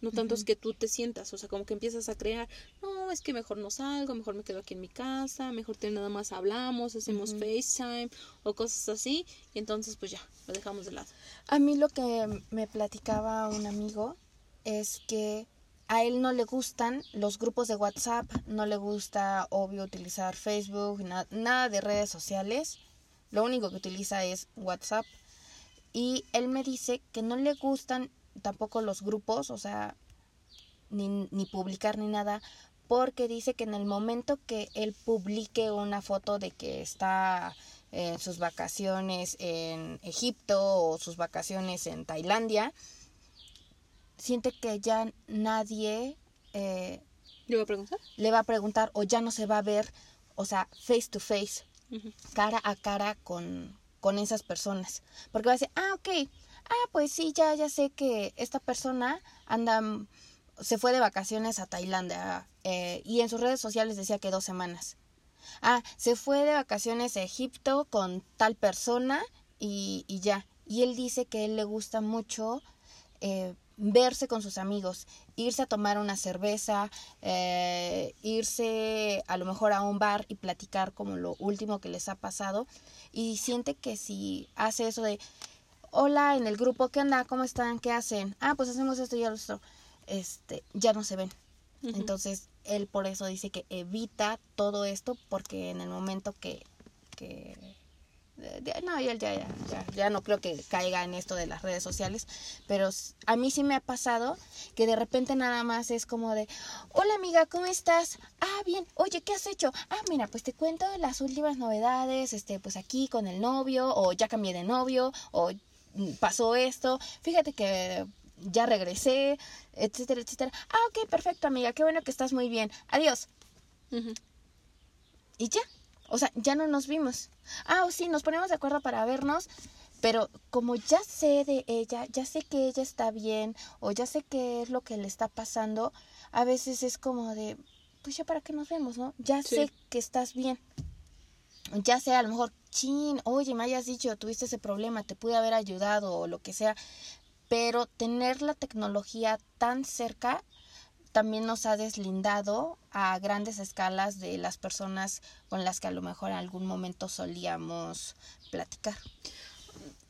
No tanto es que tú te sientas, o sea, como que empiezas a crear, no, es que mejor no salgo, mejor me quedo aquí en mi casa, mejor te nada más hablamos, hacemos FaceTime o cosas así, y entonces pues ya, lo dejamos de lado. A mí lo que me platicaba un amigo es que a él no le gustan los grupos de WhatsApp, no le gusta, obvio, utilizar Facebook, nada de redes sociales, lo único que utiliza es WhatsApp. Y él me dice que no le gustan tampoco los grupos, o sea, ni, ni publicar ni nada, porque dice que en el momento que él publique una foto de que está en sus vacaciones en Egipto o sus vacaciones en Tailandia, siente que ya nadie eh, ¿Le va a preguntar? Le va a preguntar o ya no se va a ver, o sea, face to face, cara a cara con, con esas personas. Porque va a decir, ah, ok, ah, pues sí, ya, ya sé que esta persona anda, se fue de vacaciones a Tailandia eh, y en sus redes sociales decía que dos semanas. Ah, se fue de vacaciones a Egipto con tal persona y, y ya. Y él dice que él le gusta mucho eh, verse con sus amigos, irse a tomar una cerveza, eh, irse a lo mejor a un bar y platicar como lo último que les ha pasado. Y siente que si hace eso de, hola en el grupo, ¿qué onda? ¿Cómo están? ¿Qué hacen? Ah, pues hacemos esto y esto. Este, ya no se ven. Entonces, él por eso dice que evita todo esto porque en el momento que, que no, ya, ya, ya, ya, no creo que caiga en esto de las redes sociales, pero a mí sí me ha pasado que de repente nada más es como de, hola amiga, ¿cómo estás? Ah, bien, oye, ¿qué has hecho? Ah, mira, pues te cuento las últimas novedades, este, pues aquí con el novio, o ya cambié de novio, o pasó esto, fíjate que ya regresé, etcétera, etcétera. Ah, ok, perfecto, amiga, qué bueno que estás muy bien. Adiós. Y ya, o sea, ya no nos vimos. Ah, sí, nos ponemos de acuerdo para vernos, pero como ya sé de ella, ya sé que ella está bien, o ya sé qué es lo que le está pasando, a veces es como de, pues ya para qué nos vemos, ¿no? Ya sé que estás bien ya sea a lo mejor, chin, oye, me hayas dicho, tuviste ese problema, te pude haber ayudado o lo que sea, pero tener la tecnología tan cerca también nos ha deslindado a grandes escalas de las personas con las que a lo mejor en algún momento solíamos platicar.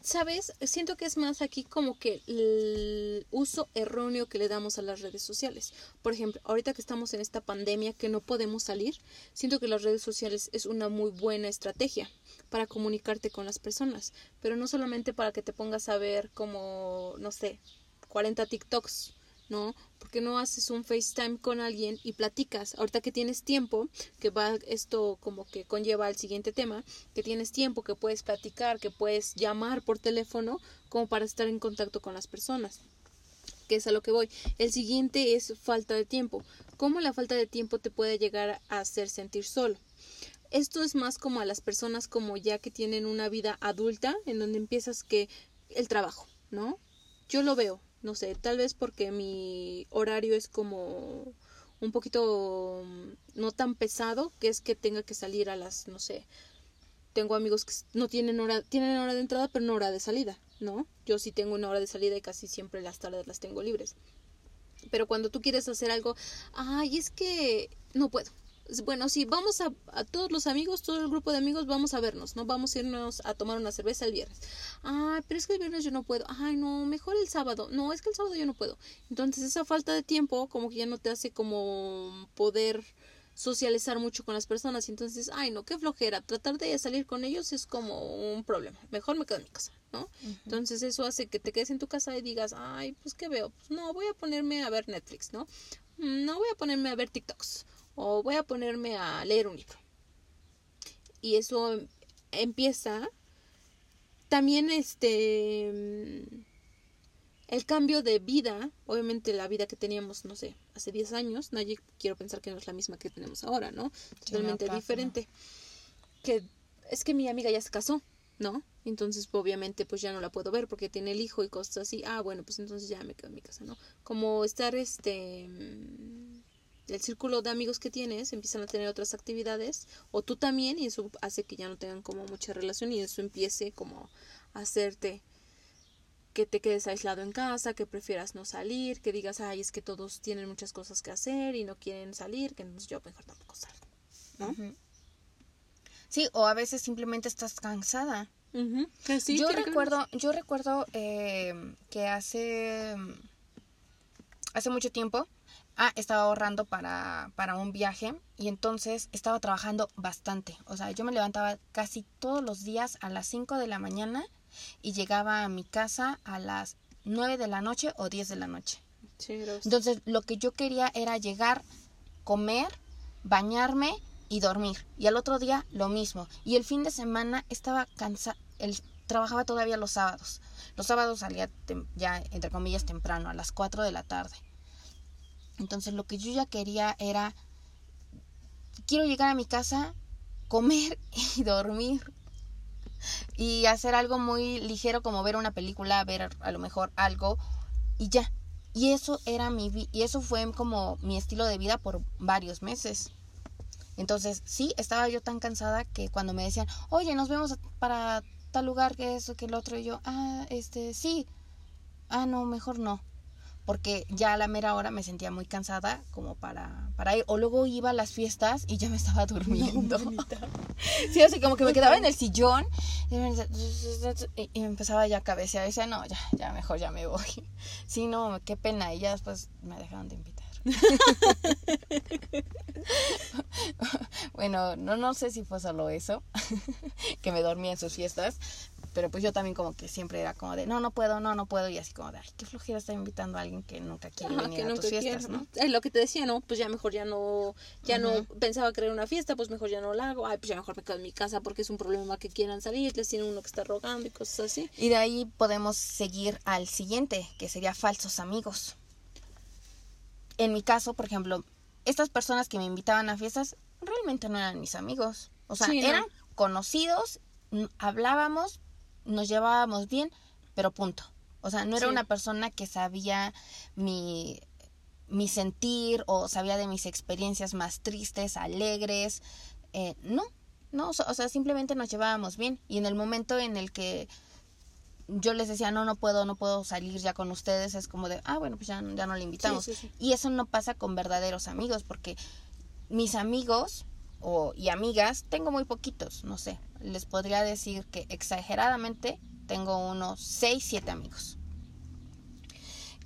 ¿Sabes? Siento que es más aquí como que el uso erróneo que le damos a las redes sociales. Por ejemplo, ahorita que estamos en esta pandemia que no podemos salir, siento que las redes sociales es una muy buena estrategia para comunicarte con las personas, pero no solamente para que te pongas a ver como, no sé, 40 TikToks ¿no? Porque no haces un FaceTime con alguien y platicas? Ahorita que tienes tiempo, que va esto como que conlleva al siguiente tema, que tienes tiempo, que puedes platicar, que puedes llamar por teléfono como para estar en contacto con las personas. Que es a lo que voy. El siguiente es falta de tiempo. ¿Cómo la falta de tiempo te puede llegar a hacer sentir solo? Esto es más como a las personas como ya que tienen una vida adulta en donde empiezas que el trabajo, ¿no? Yo lo veo, no sé, tal vez porque mi horario es como un poquito mm, no tan pesado, que es que tenga que salir a las, no sé, tengo amigos que no tienen hora, tienen hora de entrada, pero no hora de salida, ¿no? Yo sí tengo una hora de salida y casi siempre las tardes las tengo libres. Pero cuando tú quieres hacer algo, ay, es que no puedo, bueno, sí, vamos a, a, todos los amigos, todo el grupo de amigos, vamos a vernos, ¿no? Vamos a irnos a tomar una cerveza el viernes. Ay, pero es que el viernes yo no puedo. Ay, no, mejor el sábado. No, es que el sábado yo no puedo. Entonces esa falta de tiempo como que ya no te hace como poder socializar mucho con las personas entonces, ay no, qué flojera, tratar de salir con ellos es como un problema, mejor me quedo en mi casa, ¿no? Entonces eso hace que te quedes en tu casa y digas, ay, pues qué veo, pues no, voy a ponerme a ver Netflix, ¿no? Mm, no voy a ponerme a ver TikToks o voy a ponerme a leer un libro. Y eso empieza también este el cambio de vida, obviamente la vida que teníamos, no sé, hace 10 años, nadie quiero pensar que no es la misma que tenemos ahora, ¿no? Totalmente diferente. Que es que mi amiga ya se casó, ¿no? Entonces, obviamente, pues ya no la puedo ver porque tiene el hijo y cosas así. Ah, bueno, pues entonces ya me quedo en mi casa, ¿no? Como estar, este, el círculo de amigos que tienes empiezan a tener otras actividades, o tú también, y eso hace que ya no tengan como mucha relación y eso empiece como a hacerte que te quedes aislado en casa, que prefieras no salir, que digas, ay, es que todos tienen muchas cosas que hacer y no quieren salir, que entonces yo mejor tampoco salgo, ¿no? Sí, o a veces simplemente estás cansada. yo, recuerdo, yo recuerdo eh, que hace, hace mucho tiempo ah, estaba ahorrando para, para un viaje y entonces estaba trabajando bastante. O sea, yo me levantaba casi todos los días a las 5 de la mañana y llegaba a mi casa a las 9 de la noche o 10 de la noche. Entonces lo que yo quería era llegar, comer, bañarme y dormir. Y al otro día lo mismo. Y el fin de semana estaba cansada, trabajaba todavía los sábados. Los sábados salía ya, entre comillas, temprano, a las 4 de la tarde. Entonces lo que yo ya quería era, quiero llegar a mi casa, comer y dormir y hacer algo muy ligero como ver una película, ver a lo mejor algo y ya. Y eso era mi y eso fue como mi estilo de vida por varios meses. Entonces, sí, estaba yo tan cansada que cuando me decían, "Oye, nos vemos para tal lugar que eso que el otro" y yo, "Ah, este, sí." Ah, no, mejor no porque ya a la mera hora me sentía muy cansada como para, para ir. O luego iba a las fiestas y ya me estaba durmiendo. sí, así como que me quedaba en el sillón y, me empezaba ya a cabecear. Y decía, no, ya, ya mejor ya me voy. Sí, no, qué pena. Y ya después me dejaron de invitar. bueno, no, no sé si fue solo eso, que me dormía en sus fiestas, pero pues yo también como que siempre era como de, no, no puedo, no, no puedo. Y así como de, ay, qué flojera estar invitando a alguien que nunca quiere venir a tus fiestas, ¿no? Es lo que te decía, ¿no? Pues ya mejor ya no, ya no pensaba crear una fiesta, pues mejor ya no la hago. Ay, pues ya mejor me quedo en mi casa porque es un problema que quieran salir, les tiene uno que está rogando y cosas así. Y de ahí podemos seguir al siguiente, que sería falsos amigos. En mi caso, por ejemplo, estas personas que me invitaban a fiestas realmente no eran mis amigos. O sea, eran conocidos, hablábamos, nos llevábamos bien, pero punto. O sea, no era una persona que sabía mi, mi sentir o sabía de mis experiencias más tristes, alegres. Eh, no, no, o sea, simplemente nos llevábamos bien. Y en el momento en el que yo les decía, no, no puedo, no puedo salir ya con ustedes, es como de, ah, bueno, pues ya, ya no le invitamos. y eso no pasa con verdaderos amigos, porque mis amigos y amigas, tengo muy poquitos, no sé, les podría decir que exageradamente tengo unos 6, 7 amigos.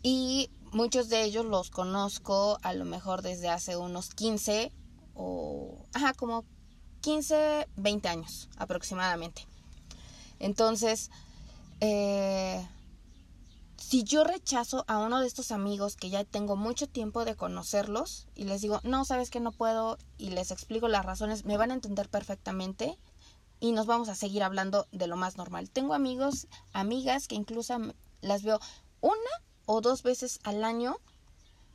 Y muchos de ellos los conozco a lo mejor desde hace unos 15 o, ajá, como 15, 20 años aproximadamente. Entonces, eh, si yo rechazo a uno de estos amigos que ya tengo mucho tiempo de conocerlos y les digo, no, sabes que no puedo y les explico las razones, me van a entender perfectamente y nos vamos a seguir hablando de lo más normal. Tengo amigos, amigas que incluso las veo una o dos veces al año,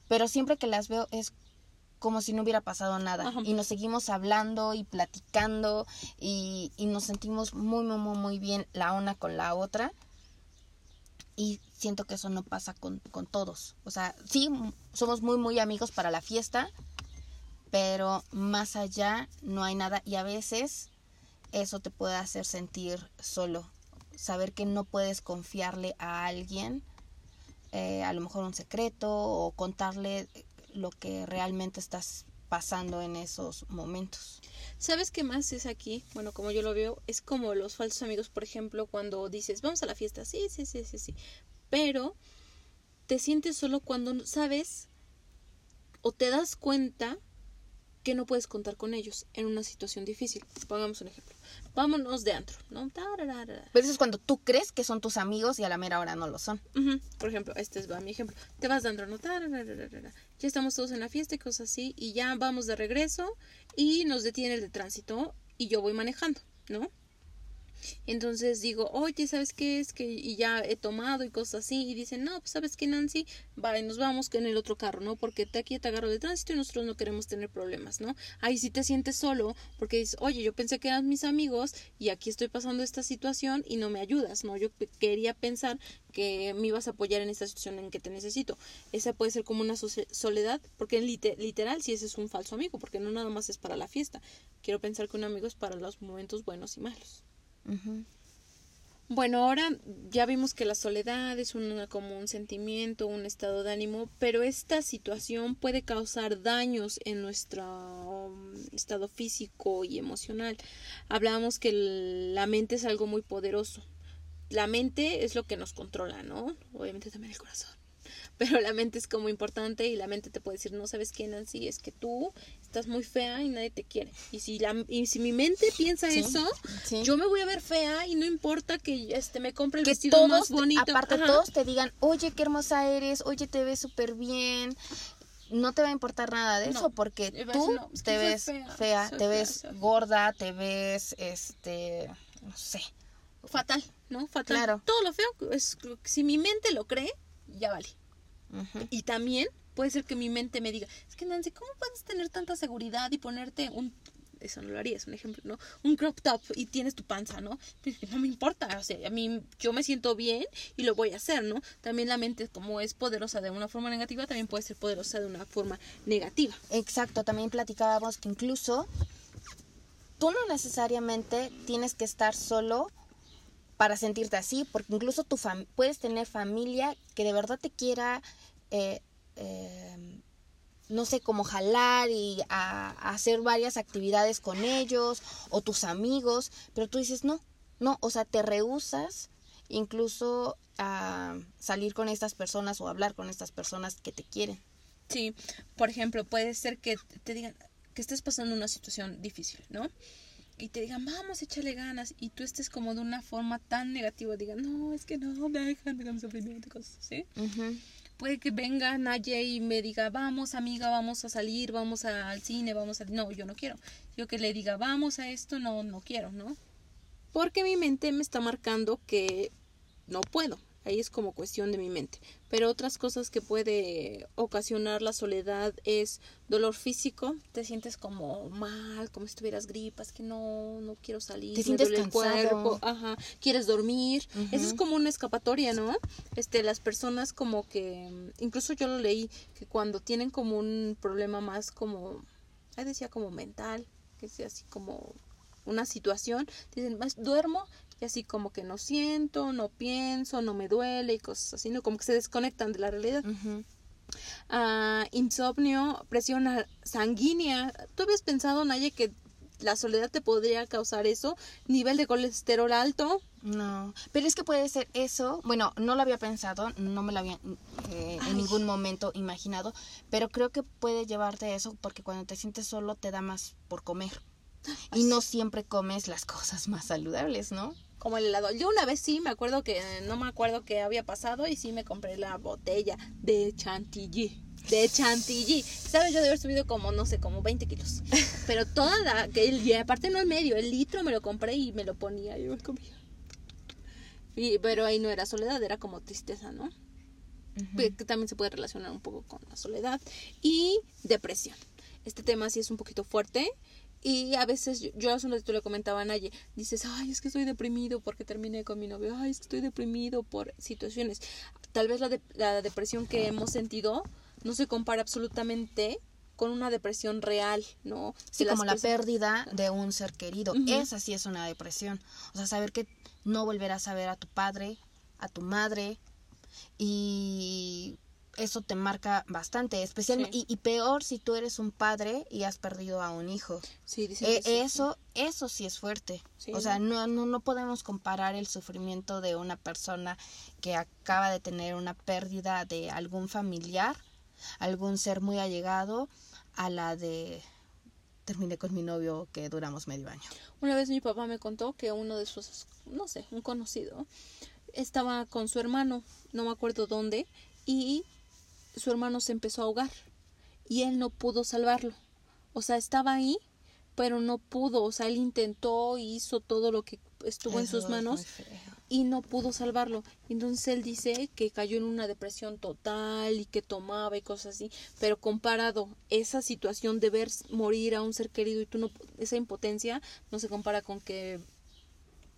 pero siempre que las veo es como si no hubiera pasado nada. Y nos seguimos hablando y platicando y, y nos sentimos muy, muy, muy, muy bien la una con la otra. Y siento que eso no pasa con, con todos. O sea, sí, somos muy, muy amigos para la fiesta, pero más allá no hay nada. Y a veces eso te puede hacer sentir solo. Saber que no puedes confiarle a alguien, eh, a lo mejor un secreto, o contarle lo que realmente estás pasando en esos momentos. ¿Sabes qué más es aquí? Bueno, como yo lo veo, es como los falsos amigos, por ejemplo, cuando dices, vamos a la fiesta, sí, sí, sí, sí, sí, pero te sientes solo cuando sabes o te das cuenta que no puedes contar con ellos en una situación difícil. Pongamos un ejemplo. Vámonos de antro, ¿no? Pero eso es cuando tú crees que son tus amigos y a la mera hora no lo son. Por ejemplo, este es va mi ejemplo. Te vas de antro. Ya estamos todos en la fiesta y cosas así. Y ya vamos de regreso y nos detiene el de tránsito y yo voy manejando, ¿no? Entonces digo, oye, ¿sabes qué es? que Y ya he tomado y cosas así. Y dicen, no, pues sabes qué, Nancy, va, y nos vamos en el otro carro, ¿no? Porque te aquí te agarro de tránsito y nosotros no queremos tener problemas, ¿no? Ahí sí te sientes solo porque dices, oye, yo pensé que eran mis amigos y aquí estoy pasando esta situación y no me ayudas, ¿no? Yo quería pensar que me ibas a apoyar en esta situación en que te necesito. Esa puede ser como una soledad, porque en lite- literal sí ese es un falso amigo, porque no nada más es para la fiesta. Quiero pensar que un amigo es para los momentos buenos y malos. Bueno, ahora ya vimos que la soledad es una, como un sentimiento, un estado de ánimo, pero esta situación puede causar daños en nuestro um, estado físico y emocional. Hablábamos que la mente es algo muy poderoso. La mente es lo que nos controla, ¿no? Obviamente también el corazón. Pero la mente es como importante y la mente te puede decir, no sabes quién, Nancy, es que tú estás muy fea y nadie te quiere. Y si, la, y si mi mente piensa Sí, eso, sí. yo me voy a ver fea y no importa que este me compre el que vestido todos, más bonito. aparte Ajá. todos te digan, oye, qué hermosa eres, oye, te ves súper bien. No te va a importar nada de No. eso porque tú decir, no, es que te ves fea, te fea, ves soy gorda, te ves, este, no sé. Fatal, ¿no? Fatal. Claro. Todo lo feo, es, si mi mente lo cree, ya vale. Y también puede ser que mi mente me diga, es que Nancy, ¿cómo puedes tener tanta seguridad y ponerte un... Eso no lo harías, un ejemplo, ¿no? Un crop top y tienes tu panza, ¿no? Pues, No me importa, o sea, a mí yo me siento bien y lo voy a hacer, ¿no? También la mente, como es poderosa de una forma negativa, también puede ser poderosa de una forma negativa. Exacto, también platicábamos que incluso tú no necesariamente tienes que estar solo para sentirte así, porque incluso tu puedes tener familia que de verdad te quiera, eh, eh, no sé, como jalar y a hacer varias actividades con ellos o tus amigos, pero tú dices no, no, o sea, te rehusas incluso a salir con estas personas o hablar con estas personas que te quieren. Sí, por ejemplo, puede ser que te digan que estés pasando una situación difícil, ¿no? Y te digan, vamos, échale ganas, y tú estés como de una forma tan negativa, digan, no, es que no, me dejan de sufrimiento, cosas así. Puede que venga Naye y me diga, vamos, amiga, vamos a salir, vamos a- al cine, vamos a... No, yo no quiero. Yo que le diga, vamos a esto, no, no quiero, ¿no? Porque mi mente me está marcando que no puedo. Ahí es como cuestión de mi mente. Pero otras cosas que puede ocasionar la soledad es dolor físico. Te sientes como mal, como si tuvieras gripas, que no, no quiero salir. Te sientes cansado. cuerpo, Ajá. Quieres dormir. Eso es como una escapatoria, ¿no? Este, las personas como que, incluso yo lo leí, que cuando tienen como un problema más como, ahí decía como mental, que sea así como una situación, dicen, más duermo y así como que no siento, no pienso, no me duele y cosas así, ¿no? Como que se desconectan de la realidad. Ah, insomnio, presión sanguínea. ¿Tú habías pensado, Naye, que la soledad te podría causar eso? Nivel de colesterol alto. No, pero es que puede ser eso. Bueno, no lo había pensado, no me lo había eh, en ningún momento imaginado, pero creo que puede llevarte eso porque cuando te sientes solo te da más por comer. Y no siempre comes las cosas más saludables, ¿no? Como el helado. Yo una vez sí me acuerdo que no me acuerdo qué había pasado y sí me compré la botella de chantilly. De chantilly. ¿Sabes? Yo de haber subido como, no sé, como 20 kilos. Pero toda la. que el- Y aparte no el medio, el litro me lo compré y me lo ponía y me comía. Y, pero ahí no era soledad, era como tristeza, ¿no? que que también se puede relacionar un poco con la soledad y depresión. Este tema sí es un poquito fuerte y a veces yo, yo hace un ratito le comentaba a Naye, dices, ay, es que estoy deprimido porque terminé con mi novio, ay, es que estoy deprimido por situaciones. Tal vez la, de- la depresión que hemos sentido no se compara absolutamente con una depresión real, ¿no? Sí, como la pérdida de un ser querido. Ujú. Esa sí es una depresión. O sea, saber que no volverás a ver a tu padre, a tu madre, y eso te marca bastante, especialmente, Sí. y, y peor si tú eres un padre y has perdido a un hijo. Sí, dicen Eh, que sí. eso, eso sí es fuerte. Sí, o sea, ¿no? no, no, no podemos comparar el sufrimiento de una persona que acaba de tener una pérdida de algún familiar, algún ser muy allegado, a la de terminé con mi novio que duramos medio año. Una vez mi papá me contó que uno de sus, no sé, un conocido, estaba con su hermano, no me acuerdo dónde, y su hermano se empezó a ahogar y él no pudo salvarlo. O sea, estaba ahí, pero no pudo. O sea, él intentó, hizo todo lo que estuvo en sus manos y no pudo salvarlo. Entonces él dice que cayó en una depresión total y que tomaba y cosas así. Pero comparado esa situación de ver morir a un ser querido y tú no, esa impotencia no se compara con que,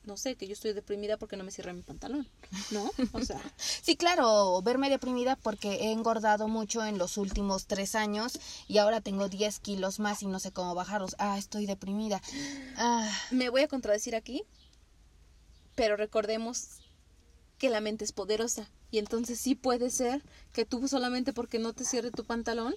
no sé, que yo estoy deprimida porque no me cierra mi pantalón, ¿no? O sea, Sí, claro, verme deprimida porque he engordado mucho en los últimos tres años y ahora tengo 10 kilos más y no sé cómo bajarlos. Ah, estoy deprimida. Ah, me voy a contradecir aquí, pero recordemos que la mente es poderosa y entonces sí puede ser que tú solamente porque no te cierre tu pantalón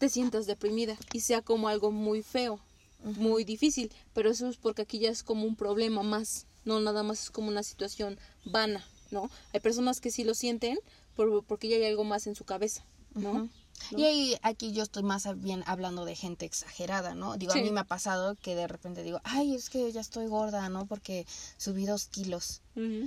te sientas deprimida y sea como algo muy feo, muy difícil, pero eso es porque aquí ya es como un problema más, no nada más es como una situación vana, ¿no? Hay personas que sí lo sienten por- porque ya hay algo más en su cabeza, ¿no? Y ahí, aquí yo estoy más bien hablando de gente exagerada, ¿no? Digo, Sí. a mí me ha pasado que de repente digo, ay, es que ya estoy gorda, ¿no? Porque subí dos kilos. Ay,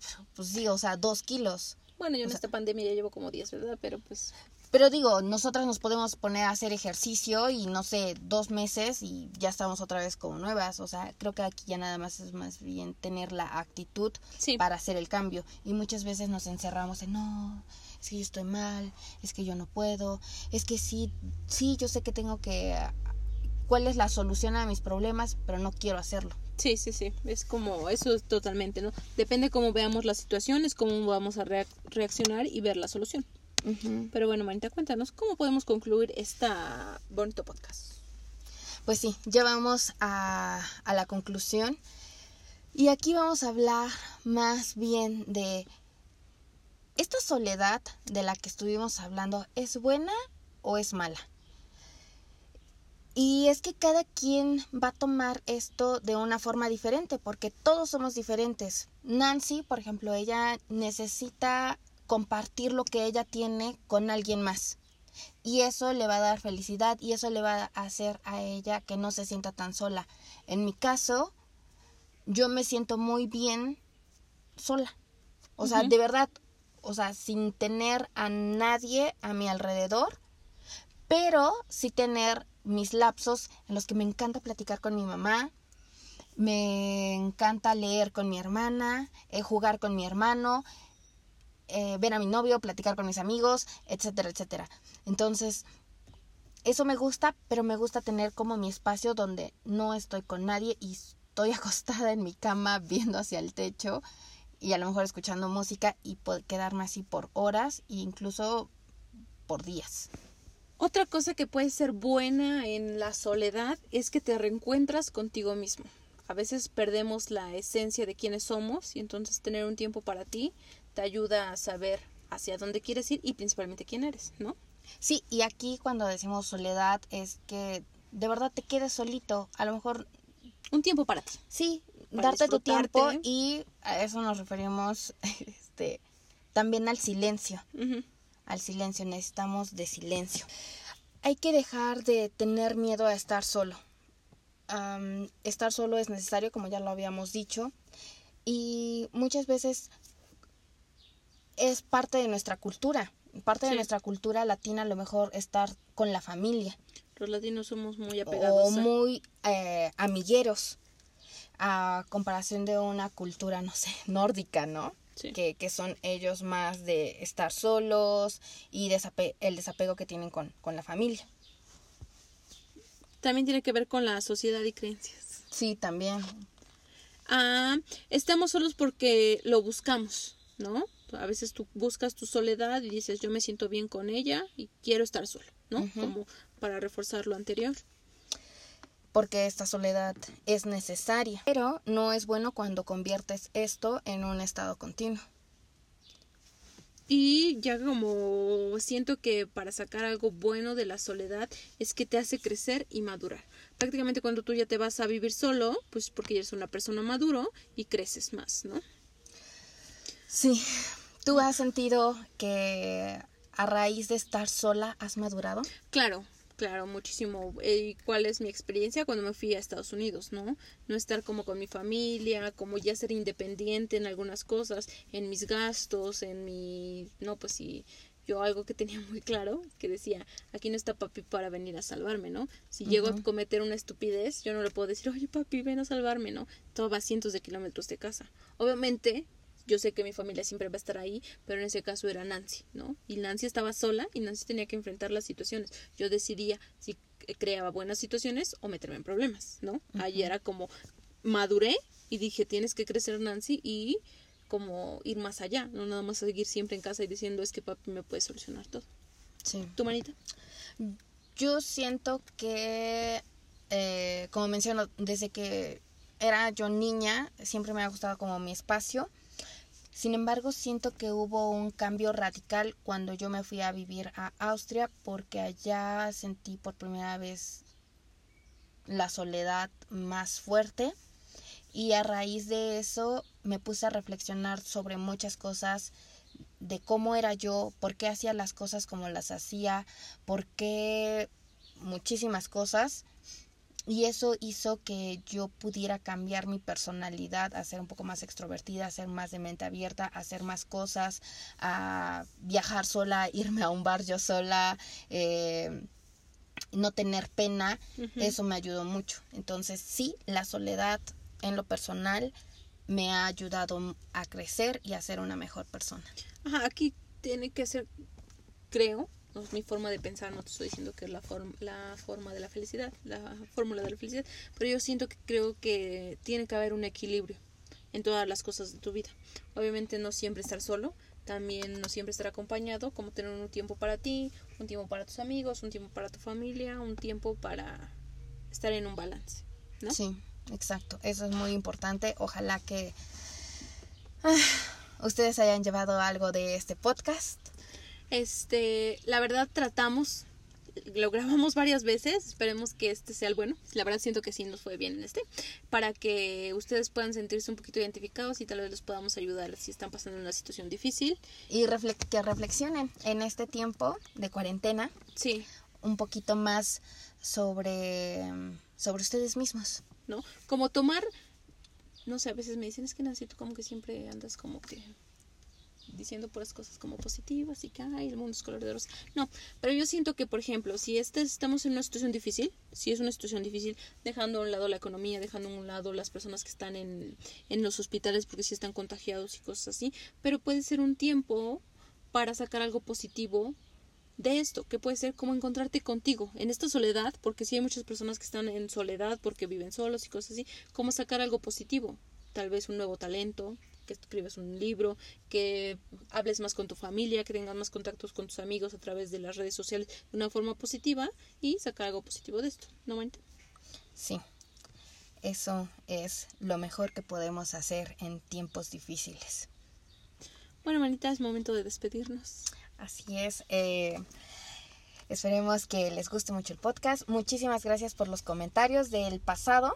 pero, pues sí, o sea, dos kilos. Bueno, yo en O sea- esta pandemia ya llevo como 10, ¿verdad? Pero pues Pero digo, nosotras nos podemos poner a hacer ejercicio y no sé, dos meses y ya estamos otra vez como nuevas. O sea, creo que aquí ya nada más es más bien tener la actitud sí. para hacer el cambio. Y muchas veces nos encerramos en, no, es que yo estoy mal, es que yo no puedo, es que sí, sí, yo sé que tengo que... ¿Cuál es la solución a mis problemas? Pero no quiero hacerlo. Sí, sí, sí, es como eso es totalmente, ¿no? Depende cómo veamos las situaciones, cómo vamos a reac- reaccionar y ver la solución. Pero bueno, Marita, cuéntanos, ¿cómo podemos concluir esta bonito podcast? Pues sí, ya vamos a, a la conclusión. Y aquí vamos a hablar más bien de esta soledad de la que estuvimos hablando, ¿es buena o es mala? Y es que cada quien va a tomar esto de una forma diferente, porque todos somos diferentes. Nancy, por ejemplo, ella necesita compartir lo que ella tiene con alguien más. Y eso le va a dar felicidad y eso le va a hacer a ella que no se sienta tan sola. En mi caso, yo me siento muy bien sola. O sea, de verdad, o sea, sin tener a nadie a mi alrededor, pero sí tener mis lapsos en los que me encanta platicar con mi mamá, me encanta leer con mi hermana, eh, jugar con mi hermano, eh, ver a mi novio, platicar con mis amigos, etcétera, etcétera. Entonces, eso me gusta, pero me gusta tener como mi espacio donde no estoy con nadie y estoy acostada en mi cama viendo hacia el techo y a lo mejor escuchando música y puedo quedarme así por horas e incluso por días. Otra cosa que puede ser buena en la soledad es que te reencuentras contigo mismo. A veces perdemos la esencia de quiénes somos y entonces tener un tiempo para ti te ayuda a saber hacia dónde quieres ir y principalmente quién eres, ¿no? Sí, y aquí cuando decimos soledad es que de verdad te quedes solito. A lo mejor Un tiempo para ti. sí, Para darte tu tiempo y a eso nos referimos este también al silencio. Al silencio, necesitamos de silencio. Hay que dejar de tener miedo a estar solo. Estar solo es necesario, como ya lo habíamos dicho, y muchas veces es parte de nuestra cultura. Parte de nuestra cultura latina a lo mejor estar con la familia Los latinos somos muy o apegados. a- muy eh, amigueros a comparación de una cultura, no sé, nórdica, ¿no? Sí. Que, que son ellos más de estar solos y desape- el desapego que tienen con, con la familia. También tiene que ver con la sociedad y creencias. Sí, también. Ah, estamos solos porque lo buscamos, ¿no? A veces tú buscas tu soledad y dices, yo me siento bien con ella y quiero estar solo, ¿no? Como para reforzar lo anterior. Porque esta soledad es necesaria. Pero no es bueno cuando conviertes esto en un estado continuo. Y ya como siento que para sacar algo bueno de la soledad es que te hace crecer y madurar. Prácticamente cuando tú ya te vas a vivir solo, pues porque ya eres una persona maduro y creces más, ¿no? Sí. ¿Tú has sentido que a raíz de estar sola has madurado? Claro, Claro, muchísimo. Eh, ¿Y cuál es mi experiencia cuando me fui a Estados Unidos, no? No estar como con mi familia, como ya ser independiente en algunas cosas, en mis gastos, en mi... No, pues sí, yo algo que tenía muy claro, que decía, aquí no está papi para venir a salvarme, ¿no? Si llego a cometer una estupidez, yo no le puedo decir, oye papi, ven a salvarme, ¿no? Todo va a cientos de kilómetros de casa. Obviamente, yo sé que mi familia siempre va a estar ahí, pero en ese caso era Nancy, ¿no? Y Nancy estaba sola y Nancy tenía que enfrentar las situaciones. Yo decidía si creaba buenas situaciones o meterme en problemas, ¿no? Ahí era como maduré y dije, tienes que crecer Nancy y como ir más allá, no nada más seguir siempre en casa y diciendo es que papi me puede solucionar todo. Sí. ¿Tu manita? Yo siento que, eh, como menciono, desde que era yo niña, siempre me ha gustado como mi espacio sin embargo, siento que hubo un cambio radical cuando yo me fui a vivir a Austria porque allá sentí por primera vez la soledad más fuerte y a raíz de eso me puse a reflexionar sobre muchas cosas de cómo era yo, por qué hacía las cosas como las hacía, por qué muchísimas cosas y eso hizo que yo pudiera cambiar mi personalidad, a ser un poco más extrovertida, a ser más de mente abierta, a hacer más cosas, a viajar sola, irme a un bar yo sola, eh, no tener pena. Eso me ayudó mucho. Entonces sí, la soledad en lo personal me ha ayudado a crecer y a ser una mejor persona. Ajá, aquí tiene que ser, creo, no es mi forma de pensar, no te estoy diciendo que es la, forma la forma de la felicidad, la fórmula de la felicidad, pero yo siento que creo que tiene que haber un equilibrio en todas las cosas de tu vida. Obviamente no siempre estar solo, también no siempre estar acompañado, como tener un tiempo para ti, un tiempo para tus amigos, un tiempo para tu familia, un tiempo para estar en un balance, ¿no? Sí, exacto, eso es muy importante. Ojalá que ah, ustedes hayan llevado algo de este podcast este, la verdad tratamos, lo grabamos varias veces, esperemos que este sea el bueno. La verdad siento que sí nos fue bien en este, para que ustedes puedan sentirse un poquito identificados y tal vez les podamos ayudar si están pasando una situación difícil. Y que reflexionen en este tiempo de cuarentena. Sí. Un poquito más sobre, sobre ustedes mismos. ¿No? Como tomar, no sé, a veces me dicen, es que necesito como que siempre andas como que diciendo puras cosas como positivas y que ay, el mundo es color de rosa. No, pero yo siento que, por ejemplo, si este, estamos en una situación difícil, si es una situación difícil, dejando a un lado la economía, dejando a un lado las personas que están en, en los hospitales porque sí están contagiados y cosas así, pero puede ser un tiempo para sacar algo positivo de esto, que puede ser como encontrarte contigo en esta soledad, porque si hay muchas personas que están en soledad porque viven solos y cosas así, como sacar algo positivo, tal vez un nuevo talento, que escribas un libro, que hables más con tu familia, que tengas más contactos con tus amigos a través de las redes sociales de una forma positiva y sacar algo positivo de esto, ¿no, Manita? Sí, eso es lo mejor que podemos hacer en tiempos difíciles. Bueno, Manita, es momento de despedirnos. Así es. Eh, esperemos que les guste mucho el podcast. Muchísimas gracias por los comentarios del pasado.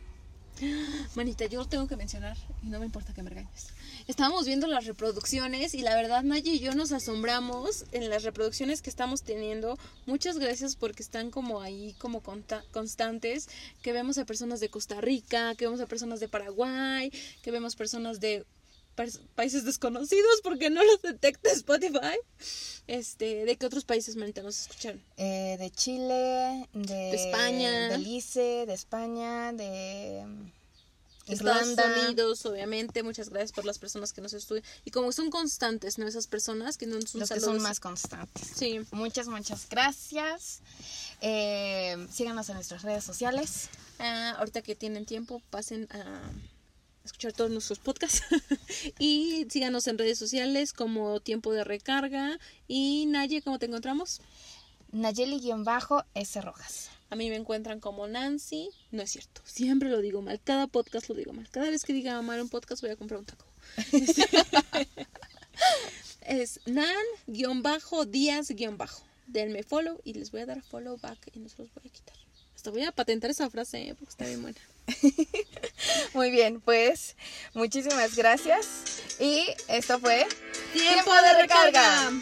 Manita, yo tengo que mencionar y no me importa que me regañes estábamos viendo las reproducciones y la verdad Nayi y yo nos asombramos en las reproducciones que estamos teniendo. Muchas gracias porque están como ahí como constantes, que vemos a personas de Costa Rica, que vemos a personas de Paraguay, que vemos personas de países desconocidos porque no los detecta Spotify. Este, ¿de qué otros países Manita nos escucharon? Eh, de Chile, de, de España, Belice, de España, de Estados Unidos, obviamente. Muchas gracias por las personas que nos estudian. Y como son constantes, ¿no? Esas personas que no son Los que son más constantes. Sí. Muchas, muchas gracias. Eh, síganos en nuestras redes sociales. Ah, ahorita que tienen tiempo, pasen a escuchar todos nuestros podcasts. y síganos en redes sociales como Tiempo de Recarga. Y Naye, ¿cómo te encontramos? Nayeli-S Rojas. A mí me encuentran como Nancy. No es cierto. Siempre lo digo mal. Cada podcast lo digo mal. Cada vez que diga mal un podcast voy a comprar un taco. es nan-díaz-bajo. Denme follow y les voy a dar follow back y no se los voy a quitar. Hasta voy a patentar esa frase ¿eh? porque está bien buena. Muy bien, pues muchísimas gracias. Y esto fue Tiempo de recarga.